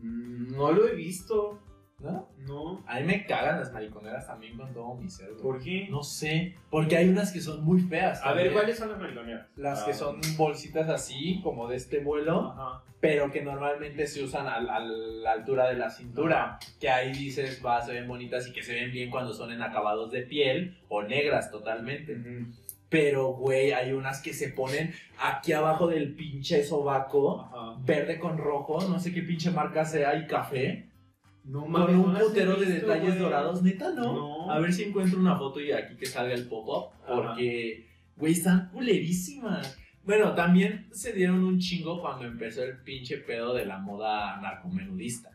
S2: Mm, No lo he visto.
S1: ¿No?
S2: No.
S1: A mí me cagan las mariconeras también con todo mi ser, güey.
S2: ¿Por qué?
S1: No sé, porque hay unas que son muy feas.
S2: A ver,
S1: también.
S2: ¿cuáles son las mariconeras?
S1: Las
S2: Ah.
S1: que son bolsitas así, como de este vuelo.
S2: Ajá.
S1: pero que normalmente se usan al- a, la altura de la cintura, que ahí dices, va, se ven bonitas y que se ven bien cuando son en acabados de piel o negras totalmente. Pero, güey, hay unas que se ponen aquí abajo del pinche sobaco,
S2: Ajá.
S1: verde con rojo, no sé qué pinche marca sea, y café,
S2: No
S1: con
S2: mames,
S1: un
S2: no las he
S1: putero de detalles dorados. Neta, ¿no?
S2: No.
S1: A ver si encuentro una foto y aquí que salga el pop-up, porque, güey, están culerísimas. Bueno, también se dieron un chingo cuando empezó el pinche pedo de la moda narcomenudista.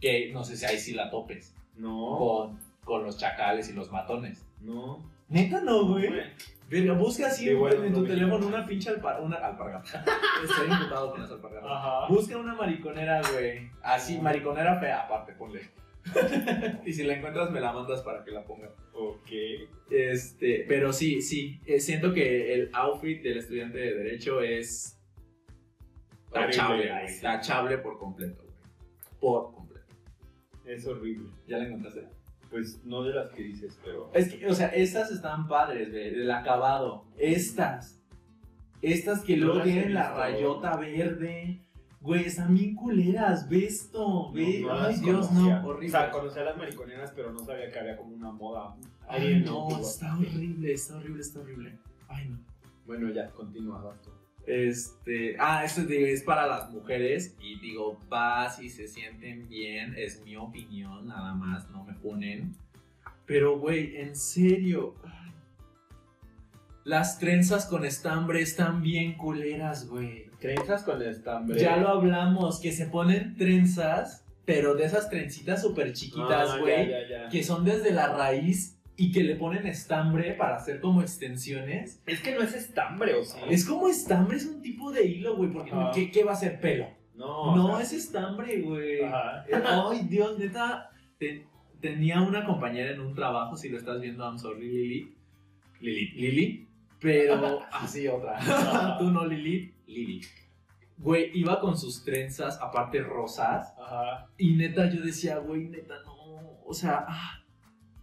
S1: Que no sé si ahí sí la topes.
S2: No.
S1: Con, con los chacales y los matones.
S2: No.
S1: Neta no, güey.
S2: Güey.
S1: Verga, busca así
S2: Sí,
S1: en-
S2: bueno,
S1: en tu
S2: no,
S1: teléfono
S2: no.
S1: una pinche alpa- una alpargata. Estoy imputado con las alpargatas.
S2: Ajá.
S1: Busca una mariconera, güey. Así, mariconera fea, aparte, ponle. y si la encuentras, me la mandas para que la ponga.
S2: Ok.
S1: Este, pero sí, sí. eh, siento que el outfit del estudiante de Derecho es tachable. Tachable por completo, güey. Por completo.
S2: Es horrible.
S1: ¿Ya la encontraste?
S2: Pues no de las que dices, pero.
S1: Es que, o sea, estas están padres, güey, del acabado. Estas. Estas que luego tienen la rayota verde. Güey, están bien culeras. Ve esto, ve.
S2: no
S1: Ay, Dios,
S2: conocía.
S1: no. Horrible.
S2: O sea, conocía las mariconeras, pero no sabía que había como una moda.
S1: Ay, no, está horrible, está horrible, está horrible. Ay, no.
S2: Bueno, ya, continúa.
S1: Este, ah, esto digo, es para las mujeres y digo, va si se sienten bien, es mi opinión, nada más, no me ponen. Pero, güey, en serio, las trenzas con estambre están bien culeras, güey.
S2: Trenzas con estambre.
S1: Ya lo hablamos, que se ponen trenzas, pero de esas trencitas súper chiquitas,
S2: Ah,
S1: güey, que son desde la raíz y que le ponen estambre para hacer como extensiones.
S2: Es que no es estambre, ¿o sí?
S1: Es como estambre, es un tipo de hilo, güey, porque
S2: Ajá.
S1: ¿qué, qué va a ser pelo?
S2: No,
S1: No,
S2: o sea,
S1: es estambre, güey.
S2: Ajá.
S1: Eh, Ay, Dios, neta, te- tenía una compañera en un trabajo, si lo estás viendo, I'm sorry, Lili. Lili. Lili. Pero, así otra. Tú no, Lili. Lili. Güey, iba con sus trenzas, aparte rosas,
S2: Ajá.
S1: y neta yo decía, güey, neta, no. O sea, ah,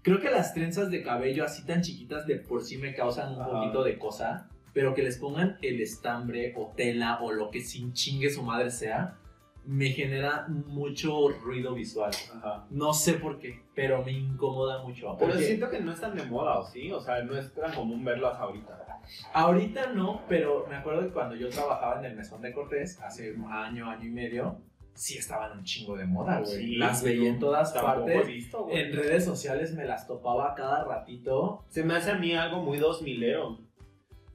S1: Creo que las trenzas de cabello así tan chiquitas de por sí me causan un
S2: Ajá.
S1: poquito de cosa, pero que les pongan el estambre o tela o lo que sin chingue su madre sea, me genera mucho ruido visual.
S2: Ajá.
S1: No sé por qué, pero me incomoda mucho.
S2: Pero
S1: Porque
S2: siento que no están de moda, ¿o sí? O sea, no es tan común verlas ahorita.
S1: ahorita no, pero me acuerdo que cuando yo trabajaba en el Mesón de Cortés, hace un año, año y medio, sí estaban un chingo de moda, güey.
S2: Sí,
S1: las veía en todas partes.
S2: visto.
S1: En redes sociales me las topaba cada ratito.
S2: Se me hace a mí algo muy dos milero.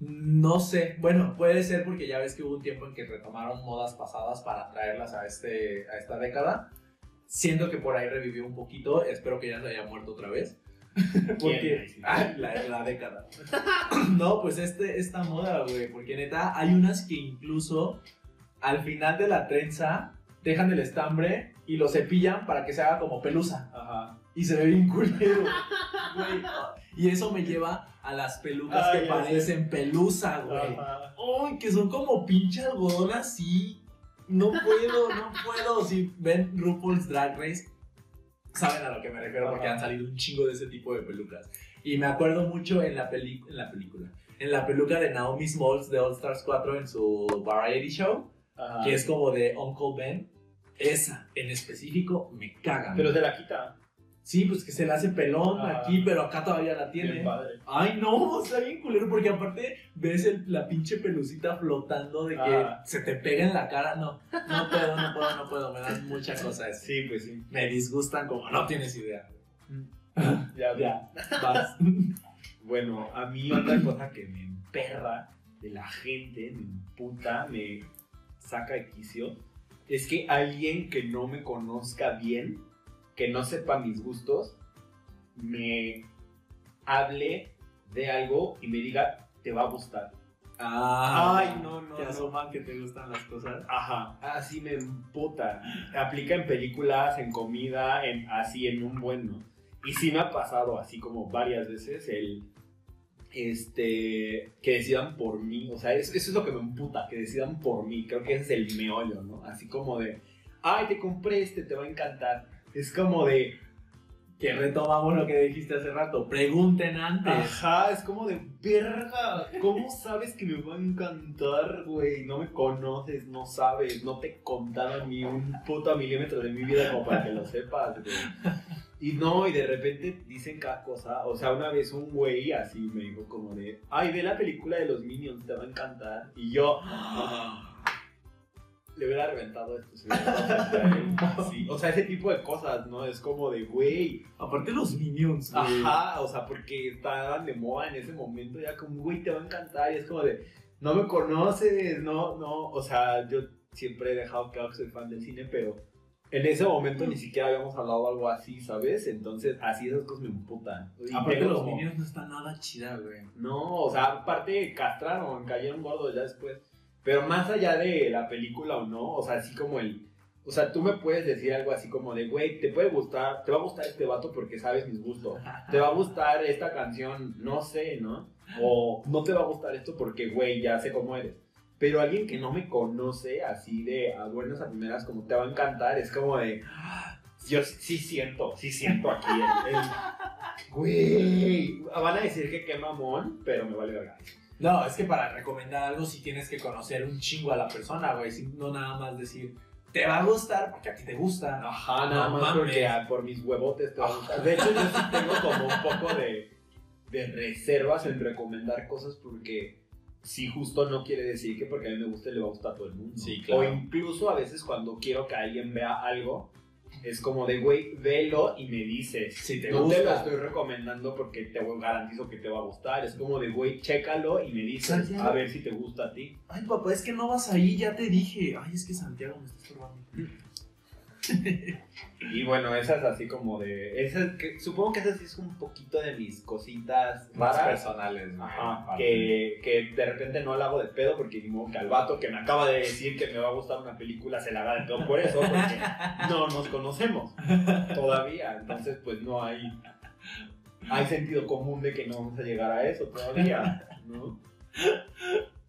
S1: No sé, bueno, puede ser porque ya ves que hubo un tiempo en que retomaron modas pasadas para traerlas a, este, a esta década. Siento que por ahí revivió un poquito, espero que ya se haya muerto otra vez. Porque. Ah, la, la década. No, pues este, esta moda, güey, porque neta hay unas que incluso al final de la trenza dejan el estambre y lo cepillan para que se haga como pelusa.
S2: Ajá.
S1: Y se ve bien culero. güey. Y eso me lleva a las pelucas
S2: Ay,
S1: que
S2: sé.
S1: parecen pelusa, güey.
S2: Ajá.
S1: Ay, que son como pinche algodón así. No puedo, no puedo. Si ven RuPaul's Drag Race, saben a lo que me refiero porque han salido un chingo de ese tipo de pelucas. Y me acuerdo mucho en la, peli en la película, en la peluca de Naomi Smalls de All Stars 4 en su Variety Show,
S2: Ajá.
S1: que es como de Uncle Ben. Esa en específico me caga.
S2: Pero se la quita.
S1: Sí, pues que se le hace pelón
S2: Ajá.
S1: aquí, pero acá todavía la tiene.
S2: Padre.
S1: Ay, no, está bien culero porque aparte ves el- la pinche pelucita flotando de que
S2: Ah.
S1: se te pega en la cara. No, no puedo, no puedo, no puedo. Me dan mucha cosa eso.
S2: Sí, pues sí.
S1: Me disgustan como no tienes idea.
S2: Ya,
S1: Ya, vas.
S2: Bueno, a mí otra cosa que me emperra de la gente, me emputa, me saca de quicio, es que alguien que no me conozca bien, que no sepa mis gustos, me hable de algo y me diga, te va a gustar.
S1: Ah,
S2: Ay, no, no,
S1: Te
S2: no.
S1: asoman que te gustan las cosas.
S2: Ajá, así me emputa. Aplica en películas, en comida, en, así en un bueno. Y sí me ha pasado así como varias veces el este que decidan por mí, o sea, eso, es lo que me emputa, que decidan por mí, creo que ese es el meollo, ¿no? Así como de, ay, te compré este, te va a encantar. Es como de,
S1: Que retomamos lo que dijiste hace rato. Pregunten antes.
S2: Ajá, es como de verga. ¿Cómo sabes que me va a encantar, güey? No me conoces, no sabes, no te he contado ni un puto milímetro de mi vida como para que lo sepas, güey. Y no, y de repente dicen cada cosa. O sea, una vez un güey así me dijo como de, ay, ve la película de los Minions, te va a encantar. Y yo, le hubiera reventado esto. se hubiera. O sea, ese tipo de cosas, ¿no? Es como de, güey,
S1: Aparte los minions, güey.
S2: Ajá, o sea, porque estaban de moda en ese momento, ya como, güey, te va a encantar, y es como de, no me conoces, no, no, o sea, yo siempre he dejado claro que soy fan del cine, pero en ese momento ni siquiera habíamos hablado algo así, ¿sabes? Entonces, así esas cosas me emputan. Y
S1: Aparte los
S2: como-
S1: minions no están nada chida, güey.
S2: No, o sea, aparte castraron, cayeron gordos ya después, pero más allá de la película o no, o sea, así como el... O sea, tú me puedes decir algo así como de, güey, te puede gustar, te va a gustar este vato porque sabes mis gustos te va a gustar esta canción, no sé, ¿no? O no te va a gustar esto porque, güey, ya sé cómo eres. Pero alguien que no me conoce así de a buenas a primeras como te va a encantar, es como de... Yo sí siento, sí siento aquí el... el- Güey, van a decir que qué mamón, pero me vale verga.
S1: No, es que para recomendar algo sí tienes que conocer un chingo a la persona, güey. No nada más decir, te va a gustar porque a ti te gusta.
S2: Ajá, nada
S1: No
S2: más
S1: mames.
S2: porque ah, por mis huevotes te va a gustar. De hecho, yo sí tengo como un poco de, de reservas en recomendar cosas porque sí justo no quiere decir que porque a mí me guste le va a gustar a todo el mundo.
S1: Sí, claro.
S2: O incluso a veces cuando quiero que alguien vea algo, es como de, güey, velo y me dices.
S1: Si te
S2: no
S1: gusta.
S2: te lo estoy recomendando porque te garantizo que te va a gustar. Es como de, güey, chécalo y me dices
S1: Santiago.
S2: a ver si te gusta a ti.
S1: Ay, papá, es que no vas ahí, ya te dije. Ay, es que Santiago me está estorbando.
S2: Y bueno, esa es así como de. Esa, que, supongo que esa sí es un poquito de mis cositas
S1: Más
S2: raras.
S1: personales.
S2: Ajá, que, que de repente no la hago de pedo porque ni modo que al vato que me acaba de decir que me va a gustar una película se la haga de pedo por eso, porque no nos conocemos todavía. Entonces, pues no hay, hay sentido común de que no vamos a llegar a eso todavía, ¿no?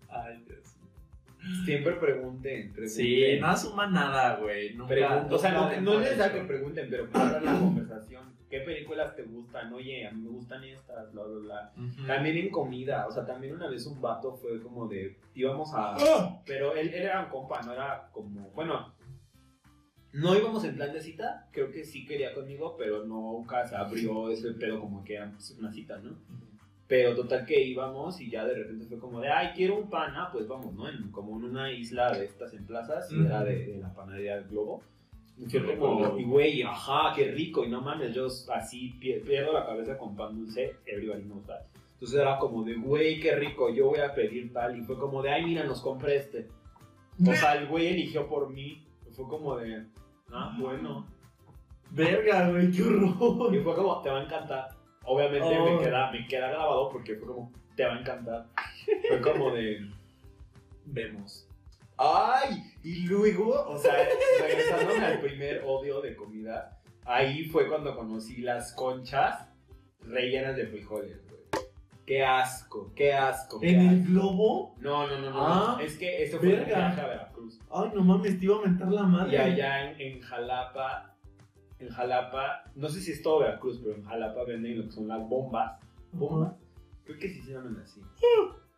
S1: Ay, Dios.
S2: Siempre pregunten, pregunten.
S1: Sí, no asuman nada, güey. Nunca-
S2: o sea, no, no les da que pregunten, pero para la conversación. ¿Qué películas te gustan? Oye, a mí me gustan estas, bla, bla, bla. También en comida, o sea, también una vez un vato fue como de, íbamos a...
S1: ¡Ah!
S2: Pero él, él era un compa, no era como, bueno, no íbamos en plan de cita, creo que sí quería conmigo, pero nunca se abrió ese pedo como que era una cita, ¿no? Pero total que íbamos y ya de repente fue como de, ay, quiero un pan, ah, pues vamos, ¿no? En, como en una isla de estas en plazas, y
S1: Ujú.
S2: era de, de la panadería del Globo.
S1: Globo.
S2: como, y güey, ajá, qué rico, y no mames, yo así pie- pierdo la cabeza con pan dulce, everybody knows that. Entonces era como de, güey, qué rico, yo voy a pedir tal, y fue como de, ay, mira, nos compré este. O sea, el güey eligió por mí, fue como de, ah, bueno.
S1: Verga, güey, qué horror.
S2: Y fue como, te va a encantar. Obviamente
S1: Oh.
S2: me, queda, me queda grabado porque fue como, te va a encantar. Fue como de,
S1: Vemos.
S2: ¡ay! Y luego, o sea, regresándome al primer odio de comida, ahí fue cuando conocí las conchas rellenas de frijoles, güey. ¡Qué asco! ¡Qué asco! qué
S1: ¿En el globo?
S2: No, no, no, no.
S1: Ah,
S2: es que eso fue en un
S1: verga.
S2: viaje a Veracruz.
S1: Ay, no mames, te iba a mentar la madre.
S2: Y allá en, en Jalapa, en Jalapa, no sé si es todo Veracruz, pero en Jalapa venden lo que son las bombas. ¿Bombas? Creo que sí se llaman así.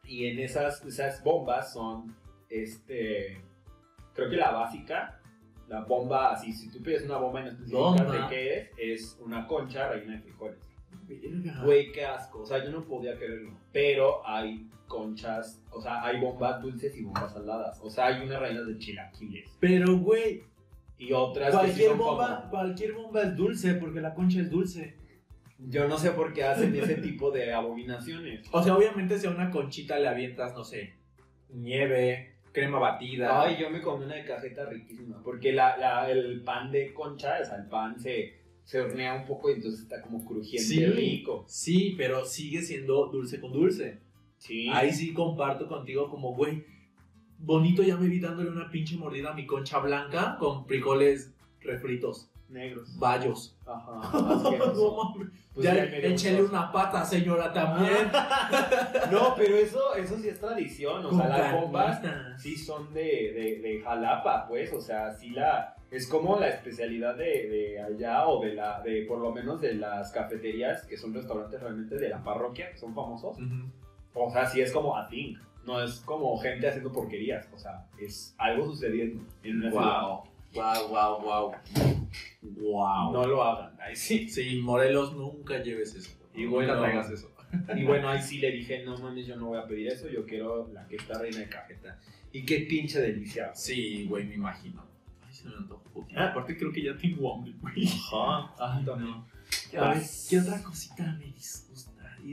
S2: Y en esas, esas bombas son, este, creo que la básica, la bomba, así, si tú pides una bomba y no especificas de qué es, es una concha rellena de frijoles. Güey, qué asco. O sea, yo no podía creerlo. Pero hay conchas, o sea, hay bombas dulces y bombas saladas. O sea, hay unas rellenas de chilaquiles.
S1: Pero, güey,
S2: Y otras que sí
S1: cualquier
S2: son
S1: bomba,
S2: como-
S1: cualquier bomba es dulce porque la concha es dulce.
S2: Yo no sé por qué hacen ese tipo de abominaciones.
S1: O sea, obviamente si a una conchita le avientas, no sé, nieve, crema batida.
S2: Ay, yo me comí una de cajeta riquísima. Porque la, la- el pan de concha, o sea, el pan se, se hornea un poco y entonces está como crujiente
S1: Sí.
S2: rico.
S1: Sí, pero sigue siendo dulce con dulce.
S2: Sí.
S1: Ahí sí comparto contigo como, güey, bonito ya me vi dándole una pinche mordida a mi concha blanca con frijoles refritos,
S2: negros.
S1: bayos.
S2: Ajá.
S1: No.
S2: Pues
S1: ya una pata, señora, también.
S2: No, pero eso, eso sí es tradición. O
S1: Con
S2: sea, las bombas sí son de, de, de Jalapa, pues. O sea, sí la. Es como la especialidad de, de allá o de la. de por lo menos de las cafeterías, que son restaurantes realmente de la parroquia, que son famosos. O sea, sí es como a thing. No es como gente haciendo porquerías. O sea, es algo sucediendo en una ciudad.
S1: Wow, wow, wow, wow. Wow.
S2: No lo hagan. Ahí sí.
S1: Sí, Morelos, nunca lleves eso.
S2: Y
S1: nunca
S2: bueno,
S1: traigas eso.
S2: Y bueno, ahí sí le dije, no mames, yo no voy a pedir eso, yo quiero la que está reina de cajeta. Y qué pinche delicia.
S1: Sí, güey, me imagino. Ay, se me antojó. poquito. Aparte creo que ya tengo hambre, güey.
S2: Ajá.
S1: Ay, no. A ver, ¿qué otra cosita me disgusta?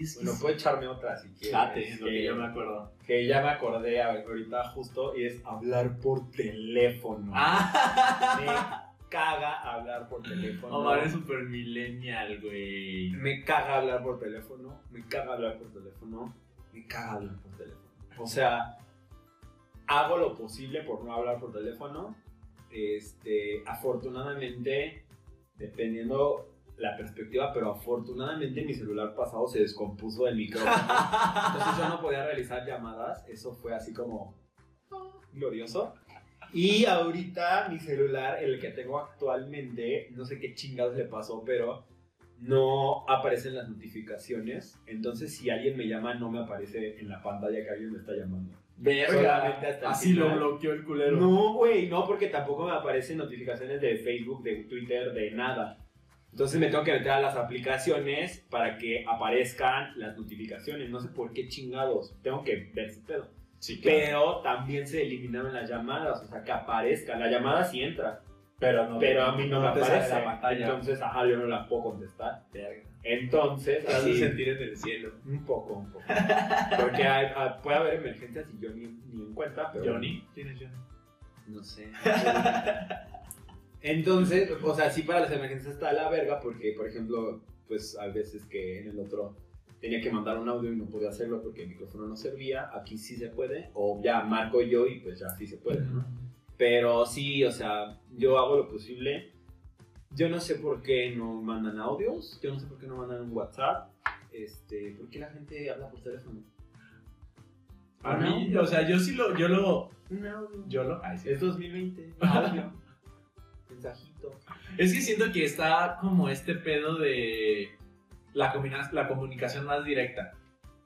S1: Es
S2: Bueno, puedo echarme otra si quieres.
S1: Date, lo que
S2: que,
S1: yo me acuerdo.
S2: que ya me acordé a- ahorita justo y es hablar por teléfono.
S1: Ah,
S2: Me caga hablar por teléfono.
S1: Omar es super millennial, güey.
S2: Me caga hablar por teléfono. Me caga hablar por teléfono. Me caga hablar por teléfono. O sea, hago lo posible por no hablar por teléfono. Este, afortunadamente, dependiendo la perspectiva, pero afortunadamente mi celular pasado se descompuso del micrófono. Entonces yo no podía realizar llamadas. Eso fue así como glorioso. Y ahorita mi celular, el que tengo actualmente, no sé qué chingados le pasó, pero no aparecen las notificaciones. Entonces si alguien me llama, no me aparece en la pantalla que alguien me está llamando.
S1: Verga.
S2: Hasta
S1: Así lo bloqueó el culero.
S2: No, güey, no, porque tampoco me aparecen notificaciones de Facebook, de Twitter, de nada. Entonces me tengo que meter a las aplicaciones para que aparezcan las notificaciones. No sé por qué chingados. Tengo que ver ese pedo.
S1: Sí, claro.
S2: Pero también se eliminaron las llamadas, o sea, que aparezca. La llamada sí entra,
S1: Pero, no,
S2: pero a mí no, me
S1: te sale
S2: aparece.
S1: la pantalla.
S2: Entonces, ajá, yo no la puedo contestar.
S1: Verga.
S2: Entonces,
S1: Te
S2: así,
S1: sentir en el cielo.
S2: un poco, un poco. Porque hay- hay- puede haber emergencias y yo ni, ni en cuenta, pero...
S1: Johnny, ¿tienes Johnny?
S2: No sé. Entonces, o sea, sí para las emergencias está la verga porque, por ejemplo, pues hay veces que en el otro tenía que mandar un audio y no podía hacerlo porque el micrófono no servía. Aquí sí se puede. O ya marco yo y pues ya sí se puede, ¿no? Pero sí, o sea, yo hago lo posible. Yo no sé por qué no mandan audios. Yo no sé por qué no mandan un WhatsApp. Este, ¿por qué la gente habla por teléfono?
S1: A
S2: ¿Un
S1: mí,
S2: audio?
S1: o sea, yo sí lo, yo lo,
S2: Un audio.
S1: yo lo, ay, sí.
S2: Es 2020. Audio. Mensajito.
S1: Es que siento que está como este pedo de la, la comunicación más directa.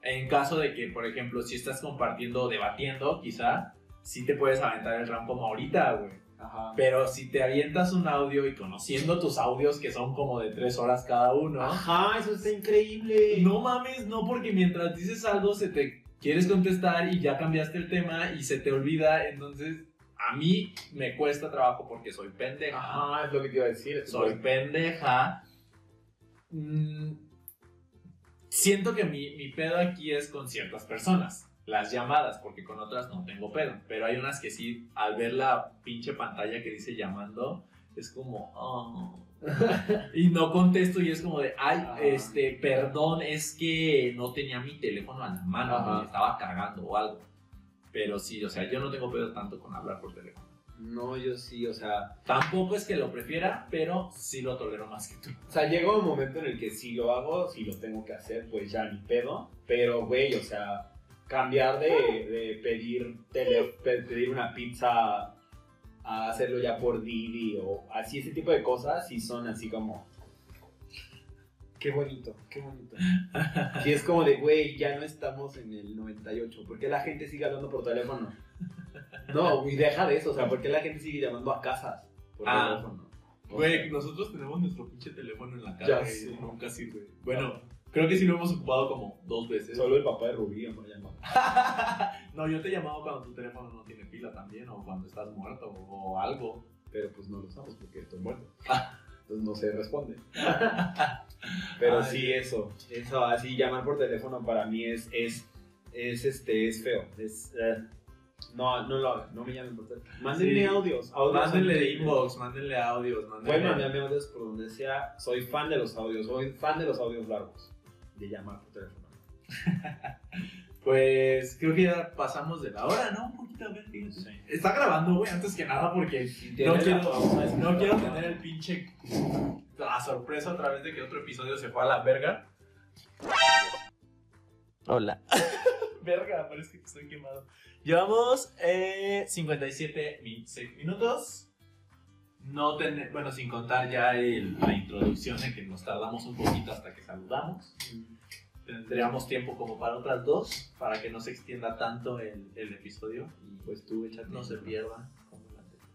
S1: En caso de que, por ejemplo, si estás compartiendo o debatiendo, quizá, sí te puedes aventar el round como ahorita, güey.
S2: Ajá.
S1: Pero si te avientas un audio y conociendo tus audios que son como de tres horas cada uno,
S2: Ajá, eso está increíble.
S1: no mames, no porque mientras dices algo se te quieres contestar y ya cambiaste el tema y se te olvida, entonces a mí me cuesta trabajo porque soy pendeja.
S2: Ajá, es lo que te iba a decir.
S1: soy pendeja. Mm, siento que mi, mi pedo aquí es con ciertas personas. Las llamadas, porque con otras no tengo pedo. Pero hay unas que sí, al ver la pinche pantalla que dice llamando, es como. "Oh". y no contesto y es como de, ay,
S2: Ajá.
S1: este, perdón, es que no tenía mi teléfono a la mano, estaba cargando o algo. Pero sí, o sea, yo no tengo pedo tanto con hablar por teléfono.
S2: No, yo sí, o sea.
S1: Tampoco es que lo prefiera, pero sí lo tolero más que tú.
S2: O sea, llega un momento en el que si lo hago, si lo tengo que hacer, pues ya ni pedo. Pero, güey, o sea, cambiar de, de pedir, tele- pe- pedir una pizza a hacerlo ya por Didi o así, ese tipo de cosas, sí son así como. Qué bonito, qué bonito. Y es como de, güey, ya no estamos en el 98. ¿Por qué la gente sigue hablando por teléfono? No, y deja de eso, o sea, ¿por qué la gente sigue llamando a casas por
S1: Ah.
S2: teléfono? O
S1: Güey,
S2: sea,
S1: nosotros tenemos nuestro pinche teléfono en la
S2: Ya
S1: casa
S2: sé.
S1: y nunca sirve. Bueno, creo que sí lo hemos ocupado como dos veces.
S2: Solo el papá de Rubí me llamó.
S1: no, yo te he llamado cuando tu teléfono no tiene pila también, o cuando estás muerto, o algo.
S2: pero pues no lo usamos porque estoy muerto. Entonces no se responde. Pero
S1: Ay,
S2: sí, eso. Eso, así llamar por teléfono para mí es, es, es, este, es feo. Es, eh, no, no lo hagan, no me llamen por teléfono. Mándenme
S1: Sí.
S2: audios. audios
S1: Mándenle inbox, mándenle audios,
S2: Pueden
S1: mándenle...
S2: mandarme audios por donde sea. Soy fan de los audios. Soy fan de los audios largos. De llamar por teléfono.
S1: Pues creo que ya pasamos de la hora, ¿no? Un poquito, a ver, fíjate.
S2: Sí.
S1: Está grabando, güey, antes que nada, porque no quiero,
S2: pausa,
S1: no tener el pinche... La sorpresa otra vez de que otro episodio se fue a la verga. Hola. verga, parece que estoy quemado. Llevamos eh, 57 min- seis minutos. No ten- bueno, sin contar ya el- la introducción en que nos tardamos un poquito hasta que saludamos. Tendríamos tiempo como para otras dos, para que no se extienda tanto el, el episodio y
S2: Pues tú échate.
S1: no se pierda. como anterior.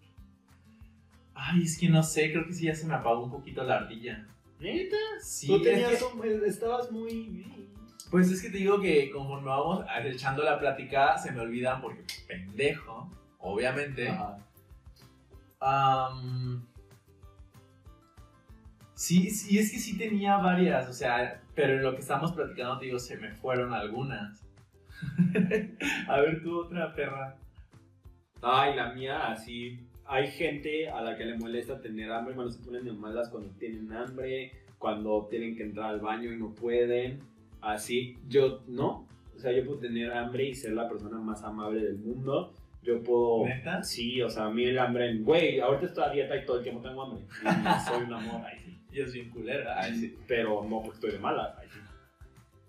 S1: Ay, es que no sé, creo que sí ya se me apagó un poquito la ardilla.
S2: ¿Neta?
S1: Sí,
S2: Tú
S1: es
S2: tenías
S1: que-
S2: un- estabas muy...
S1: Pues es que te digo que conforme vamos echando la plática, se me olvidan porque pendejo, obviamente.
S2: Ajá.
S1: Am, sí, sí, es que sí tenía varias, o sea, pero en lo que estamos platicando, te digo, se me fueron algunas. A ver, tú otra perra.
S2: Ay, la mía, así. Hay gente a la que le molesta tener hambre, cuando se ponen de malas cuando tienen hambre, cuando tienen que entrar al baño y no pueden. Así, yo no. O sea, yo puedo tener hambre y ser la persona más amable del mundo. Yo puedo.
S1: ¿Neta?
S2: Sí, o sea, a mí el hambre. Güey, ahorita estoy a dieta y todo el tiempo tengo hambre. Y soy un amor, ay, sí.
S1: Y es bien culera. Ay, sí.
S2: Pero no porque estoy de malas. ay, sí.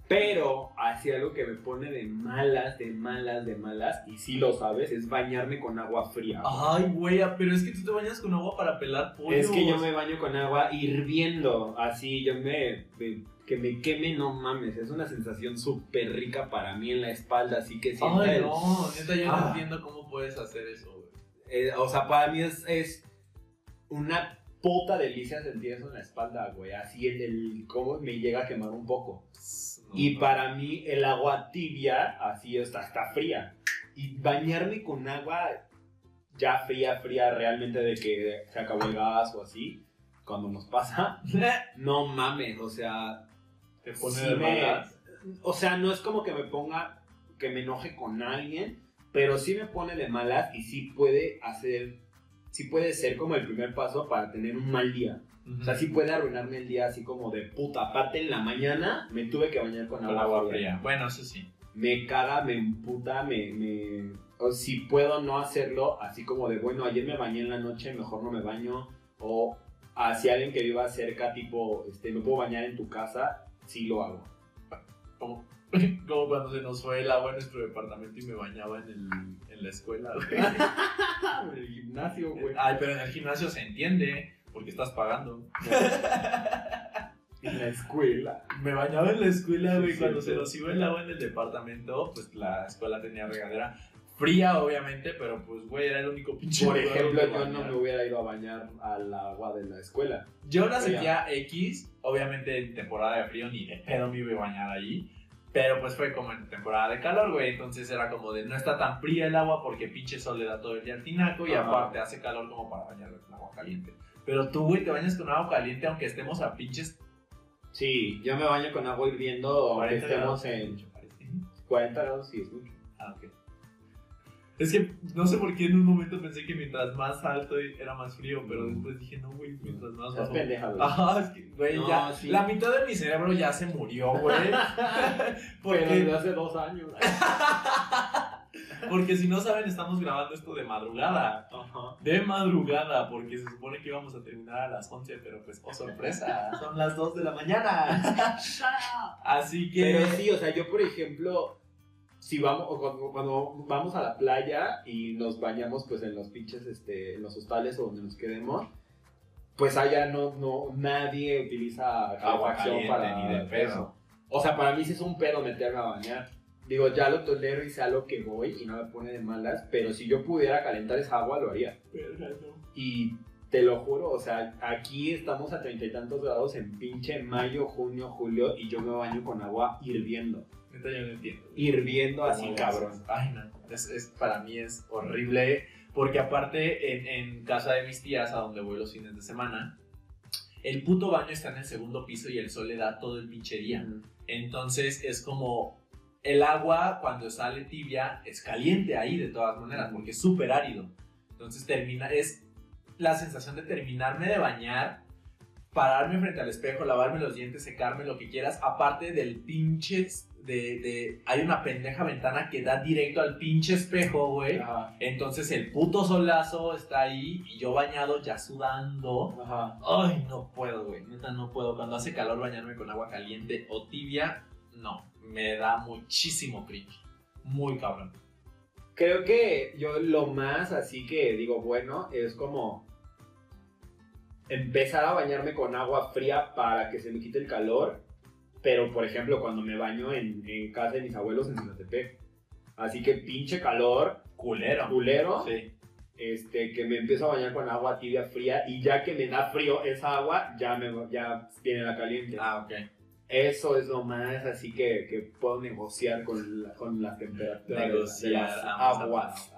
S2: Pero así algo que me pone de malas, de malas, de malas, y sí lo sabes, es bañarme con agua fría.
S1: Ay, güey, pero es que tú te bañas con agua para pelar pollo.
S2: Es que yo me baño con agua hirviendo, así yo me, me- que me queme, no mames, es una sensación súper rica para mí en la espalda, así que siento
S1: Ay,
S2: el-
S1: no, neta, yo no
S2: Ah.
S1: entiendo cómo puedes hacer eso, güey.
S2: eh, o sea, para mí es, es una puta delicia sentir eso en la espalda, güey, así el, el cómo me llega a quemar un poco.
S1: No,
S2: Y
S1: no.
S2: para mí el agua tibia, así está, está fría. Y bañarme con agua ya fría, fría, realmente de que se acabó el gas o así, cuando nos pasa, no mames, o sea,
S1: Te pone
S2: sí
S1: de
S2: me-
S1: malas.
S2: o sea, no es como que me ponga, que me enoje con alguien, pero sí me pone de malas y sí puede hacer, sí puede ser como el primer paso para tener un mal día. O sea, sí puede arruinarme el día así como de puta. Aparte en la mañana me tuve que bañar con
S1: Con
S2: agua,
S1: agua
S2: fría.
S1: fría. Bueno, eso sí.
S2: Me caga, me emputa, me... me... O si puedo no hacerlo, así como de, bueno, ayer me bañé en la noche, mejor no me baño. O hacia alguien que viva cerca, tipo, este, me puedo bañar en tu casa, sí lo hago.
S1: como, como cuando se nos fue el agua en nuestro departamento y me bañaba en, el, en la escuela, güey.
S2: En el gimnasio, güey.
S1: Ay, pero en el gimnasio se entiende, porque estás pagando.
S2: En la escuela.
S1: Me bañaba en la escuela, güey,
S2: Sí,
S1: cuando
S2: sí.
S1: se nos iba el agua en el departamento, pues la escuela tenía regadera. Fría, obviamente, pero pues, güey, era el único pinche
S2: Por ejemplo, yo no me hubiera ido a bañar al agua de la escuela.
S1: Yo la sentía X, obviamente en temporada de frío, ni de pedo me iba a bañar ahí. Pero pues fue como en temporada de calor, güey. Entonces era como de no está tan fría el agua porque pinche sol le da todo el día al tinaco y
S2: Ajá.
S1: aparte hace calor como para bañarme con agua caliente. Pero tú, güey, te bañas con agua caliente aunque estemos a pinches
S2: Sí, yo me baño con agua hirviendo aunque
S1: 40
S2: estemos
S1: grados.
S2: en 40 grados, sí, es mucho.
S1: Ah, ok. Es que no sé por qué en un momento pensé que mientras más alto era más frío, pero después dije, no, güey, mientras más bajo.
S2: pendeja, güey.
S1: Ajá, es que, güey,
S2: No,
S1: ya.
S2: sí.
S1: La mitad de mi cerebro ya se murió, güey.
S2: Pero
S1: porque,
S2: desde hace dos años.
S1: porque si no saben, estamos grabando esto de madrugada.
S2: Ajá.
S1: De madrugada, porque se supone que íbamos a terminar a las 11, pero pues, oh sorpresa, son las 2 de la mañana. Así que.
S2: Pero sí, o sea, yo por ejemplo, si vamos, o cuando, cuando vamos a la playa y nos bañamos pues en los pinches, este, en los hostales o donde nos quedemos, pues allá no, no, nadie utiliza
S1: Agua caliente, ni de pedo.
S2: eso. O sea, para mí sí es un pedo meterme a bañar. Digo, ya lo tolero y sé a lo que voy y no me pone de malas, pero si yo pudiera calentar esa agua, lo haría. Y te lo juro, o sea, aquí estamos a treinta y tantos grados en pinche mayo, junio, julio y yo me baño con agua hirviendo.
S1: Neta, yo no entiendo.
S2: Hirviendo así,
S1: ¿Cómo
S2: cabrón.
S1: Ay, no. Es, es- para mí es horrible. Porque aparte, en, en casa de mis tías, a donde voy los fines de semana, el puto baño está en el segundo piso y el sol le da todo el pinche día. Entonces es como el agua cuando sale tibia es caliente ahí de todas maneras porque es súper árido. Entonces termina, es la sensación de terminarme de bañar, pararme frente al espejo, lavarme los dientes, secarme lo que quieras, aparte del pinche de, de hay una pendeja ventana que da directo al pinche espejo, güey.
S2: Ajá,
S1: Entonces el puto solazo está ahí y yo bañado ya sudando.
S2: ajá.
S1: Ay, no puedo, güey. Neta, no puedo. Cuando hace calor bañarme con agua caliente o tibia, no. Me da muchísimo cringe. Muy cabrón.
S2: Creo que yo lo más así que digo, bueno, es como empezar a bañarme con agua fría para que se me quite el calor. Pero, por ejemplo, cuando me baño en, en casa de mis abuelos en Zinatepec. Así que pinche calor,
S1: Culero.
S2: culero.
S1: Sí.
S2: este, que me empiezo a bañar con agua tibia fría y ya que me da frío esa agua, ya, me, ya viene la caliente.
S1: Ah, ok.
S2: Eso es lo más así que, que puedo negociar con, la, con las temperaturas de las aguas.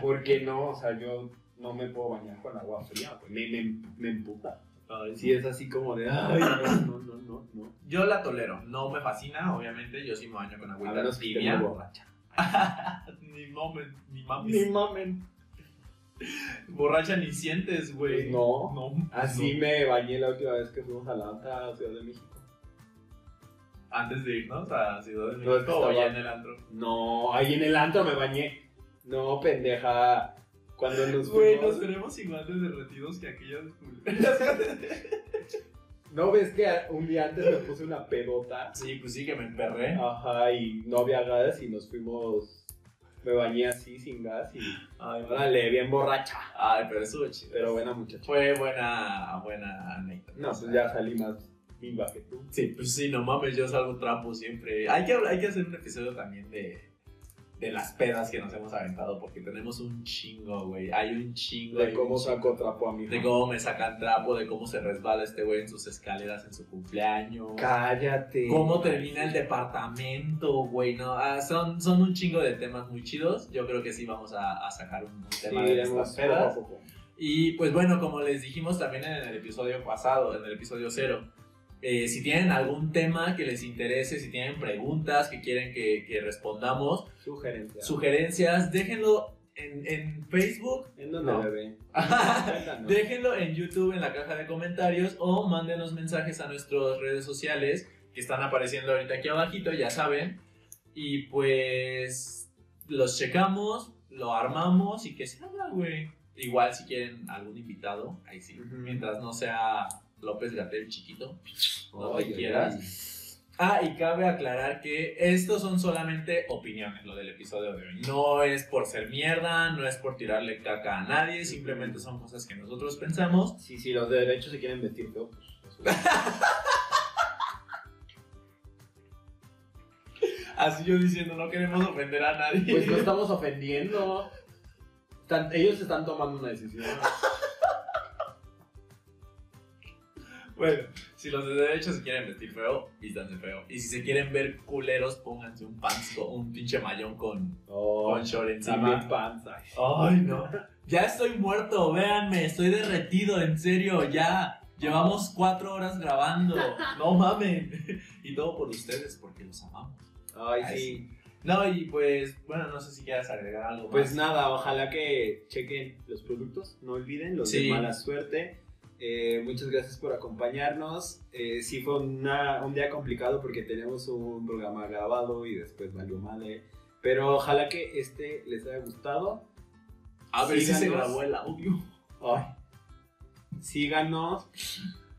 S2: Porque no, o sea, yo no me puedo bañar con agua fría, güey. me, me, me emputa.
S1: Ay,
S2: Sí, es así como de, ay, no, no, no, no, no.
S1: Yo la tolero. No me fascina, obviamente. Yo sí me baño con
S2: A
S1: agüita
S2: menos que esté
S1: tibia.
S2: muy borracha.
S1: ni mames, ni mames.
S2: mamen.
S1: Borracha ni sientes, güey.
S2: Pues no.
S1: No.
S2: Así
S1: no.
S2: me bañé la última vez que fuimos a la otra Ciudad de México.
S1: Antes de irnos a Ciudad de
S2: No, es que
S1: México o
S2: estaba-
S1: ya en el antro.
S2: No, ahí en el antro me bañé. No, pendeja. Cuando nos
S1: Güey,
S2: fuimos-
S1: nos veremos igual de derretidos que aquellas.
S2: ¿No ves que un día antes me puse una pedota?
S1: sí, pues sí que me emperré.
S2: Ajá, y no había gas y nos fuimos. Me bañé así, sin gas y.
S1: Ay,
S2: Órale, bien borracha.
S1: Ay, pero estuvo chido.
S2: Pero buena muchacha.
S1: Fue buena, buena anécdota.
S2: No, pues ya salí más bimba que tú.
S1: Sí, pues sí, no mames, yo salgo trapo siempre. Hay que, hay que hacer un episodio también de, de las pedas que nos hemos aventado, porque tenemos un chingo, güey. Hay un chingo.
S2: De cómo saco trapo a mi
S1: De cómo me sacan trapo, de cómo se resbala este güey en sus escaleras en su cumpleaños.
S2: Cállate.
S1: Cómo termina el departamento, güey, ¿no? Ah, son, son un chingo de temas muy chidos. Yo creo que sí vamos a, a sacar un, un
S2: Sí,
S1: tema de estas pedas. Y pues bueno, como les dijimos también en el episodio pasado, en el episodio cero, eh, si tienen algún tema que les interese, si tienen preguntas que quieren que, que respondamos,
S2: Sugerencia.
S1: sugerencias, déjenlo en, en Facebook,
S2: ¿En dónde,
S1: No.
S2: bebé?
S1: Déjenlo en YouTube en la caja de comentarios o mándenos mensajes a nuestras redes sociales que están apareciendo ahorita aquí abajito, ya saben. Y pues los checamos, lo armamos y que se haga, güey. Igual si quieren algún invitado, ahí sí. Mientras no sea López Gatel chiquito, lo que quieras. Ah, y cabe aclarar que estos son solamente opiniones, lo del episodio de hoy. No es por ser mierda, no es por tirarle caca a nadie, simplemente son cosas que nosotros pensamos.
S2: Sí, sí, los de derecho se quieren vestir feo, pues.
S1: Así yo diciendo, no queremos ofender a nadie.
S2: Pues no estamos ofendiendo. Están- ellos están tomando una decisión.
S1: Bueno, si los de derecho se quieren vestir feo, vístanse feo. Y si se quieren ver culeros, pónganse un pants, con- un pinche mayón con,
S2: Oh,
S1: con short encima.
S2: panza.
S1: Ay, no. Ya estoy muerto, véanme, estoy derretido, en serio, ya. Llevamos cuatro horas grabando. No mamen. Y todo por ustedes, porque los amamos.
S2: Ay,
S1: Ay,
S2: sí.
S1: No, y pues, bueno, no sé si quieras agregar algo
S2: Pues
S1: más.
S2: nada, ojalá que chequen los productos, no olviden los
S1: Sí.
S2: de mala suerte. Eh, muchas gracias por acompañarnos. Eh, sí fue una- un día complicado porque tenemos un programa grabado y después valió madre. Pero ojalá que este les haya gustado.
S1: A ver si se
S2: síganos.
S1: grabó el audio.
S2: Ay. Síganos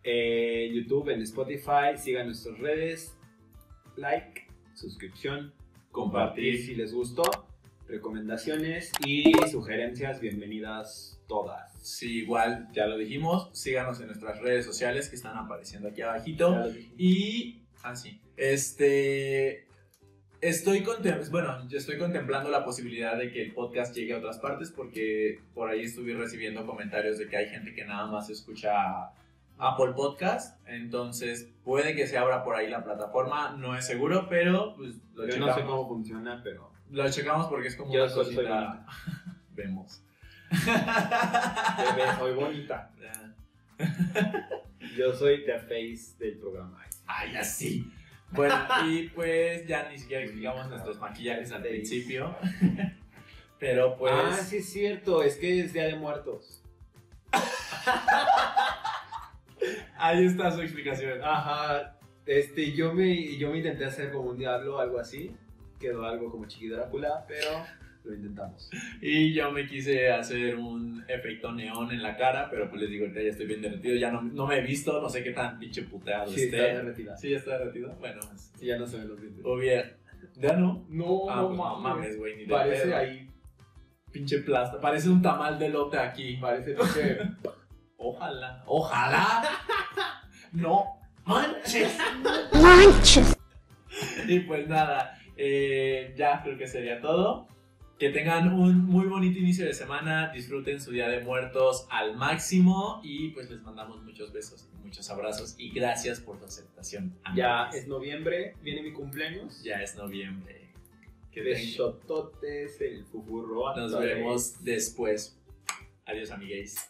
S2: eh, en YouTube, en Spotify, sigan nuestras redes, like, suscripción, compartir si les gustó, recomendaciones y sugerencias, bienvenidas todas.
S1: Sí, igual, ya lo dijimos. Síganos en nuestras redes sociales que están apareciendo aquí abajito. Y. Ah, sí. Este. Estoy, bueno, yo estoy contemplando la posibilidad de que el podcast llegue a otras partes porque por ahí estuve recibiendo comentarios de que hay gente que nada más escucha Apple Podcast. Entonces puede que se abra por ahí la plataforma, no es seguro, pero pues, lo,
S2: Yo
S1: checamos,
S2: no sé cómo funciona, pero
S1: lo checamos porque es como
S2: Yo
S1: una
S2: soy-
S1: cosita. Vemos.
S2: bebé, soy bonita. Yo soy the face del programa.
S1: Ay, así. Bueno, y pues ya ni siquiera explicamos nuestros maquillajes al principio. Pero pues.
S2: Ah, sí es cierto, es que es Día de Muertos.
S1: Ahí está su explicación.
S2: Ajá, este, yo me, yo me intenté hacer como un diablo, algo así. Quedó algo como Chiqui Drácula, pero lo intentamos.
S1: Y yo me quise hacer un efecto neón en la cara, pero pues les digo, ya estoy bien derretido. Ya no, no me he visto, no sé qué tan pinche puteado
S2: Sí, está
S1: esté.
S2: derretida.
S1: Sí, ya está derretido. Bueno, pues,
S2: Sí, ya no se ven los dientes.
S1: hubiera. ¿Ya no?
S2: No,
S1: Ah, pues no mames, güey, ni de
S2: Parece
S1: pedo.
S2: ahí,
S1: Pinche plasta. Parece un tamal de lote aquí.
S2: parece pinche.
S1: Ojalá. Ojalá. no manches.
S3: Manches.
S1: Y pues nada, eh, ya creo que sería todo. Que tengan un muy bonito inicio de semana, disfruten su Día de Muertos al máximo y pues les mandamos muchos besos, muchos abrazos y gracias por su aceptación.
S2: ya
S1: amigos.
S2: es noviembre, viene mi cumpleaños.
S1: ya es noviembre. Que
S2: shototes, el fufurro.
S1: Nos vemos después. Adiós amigues.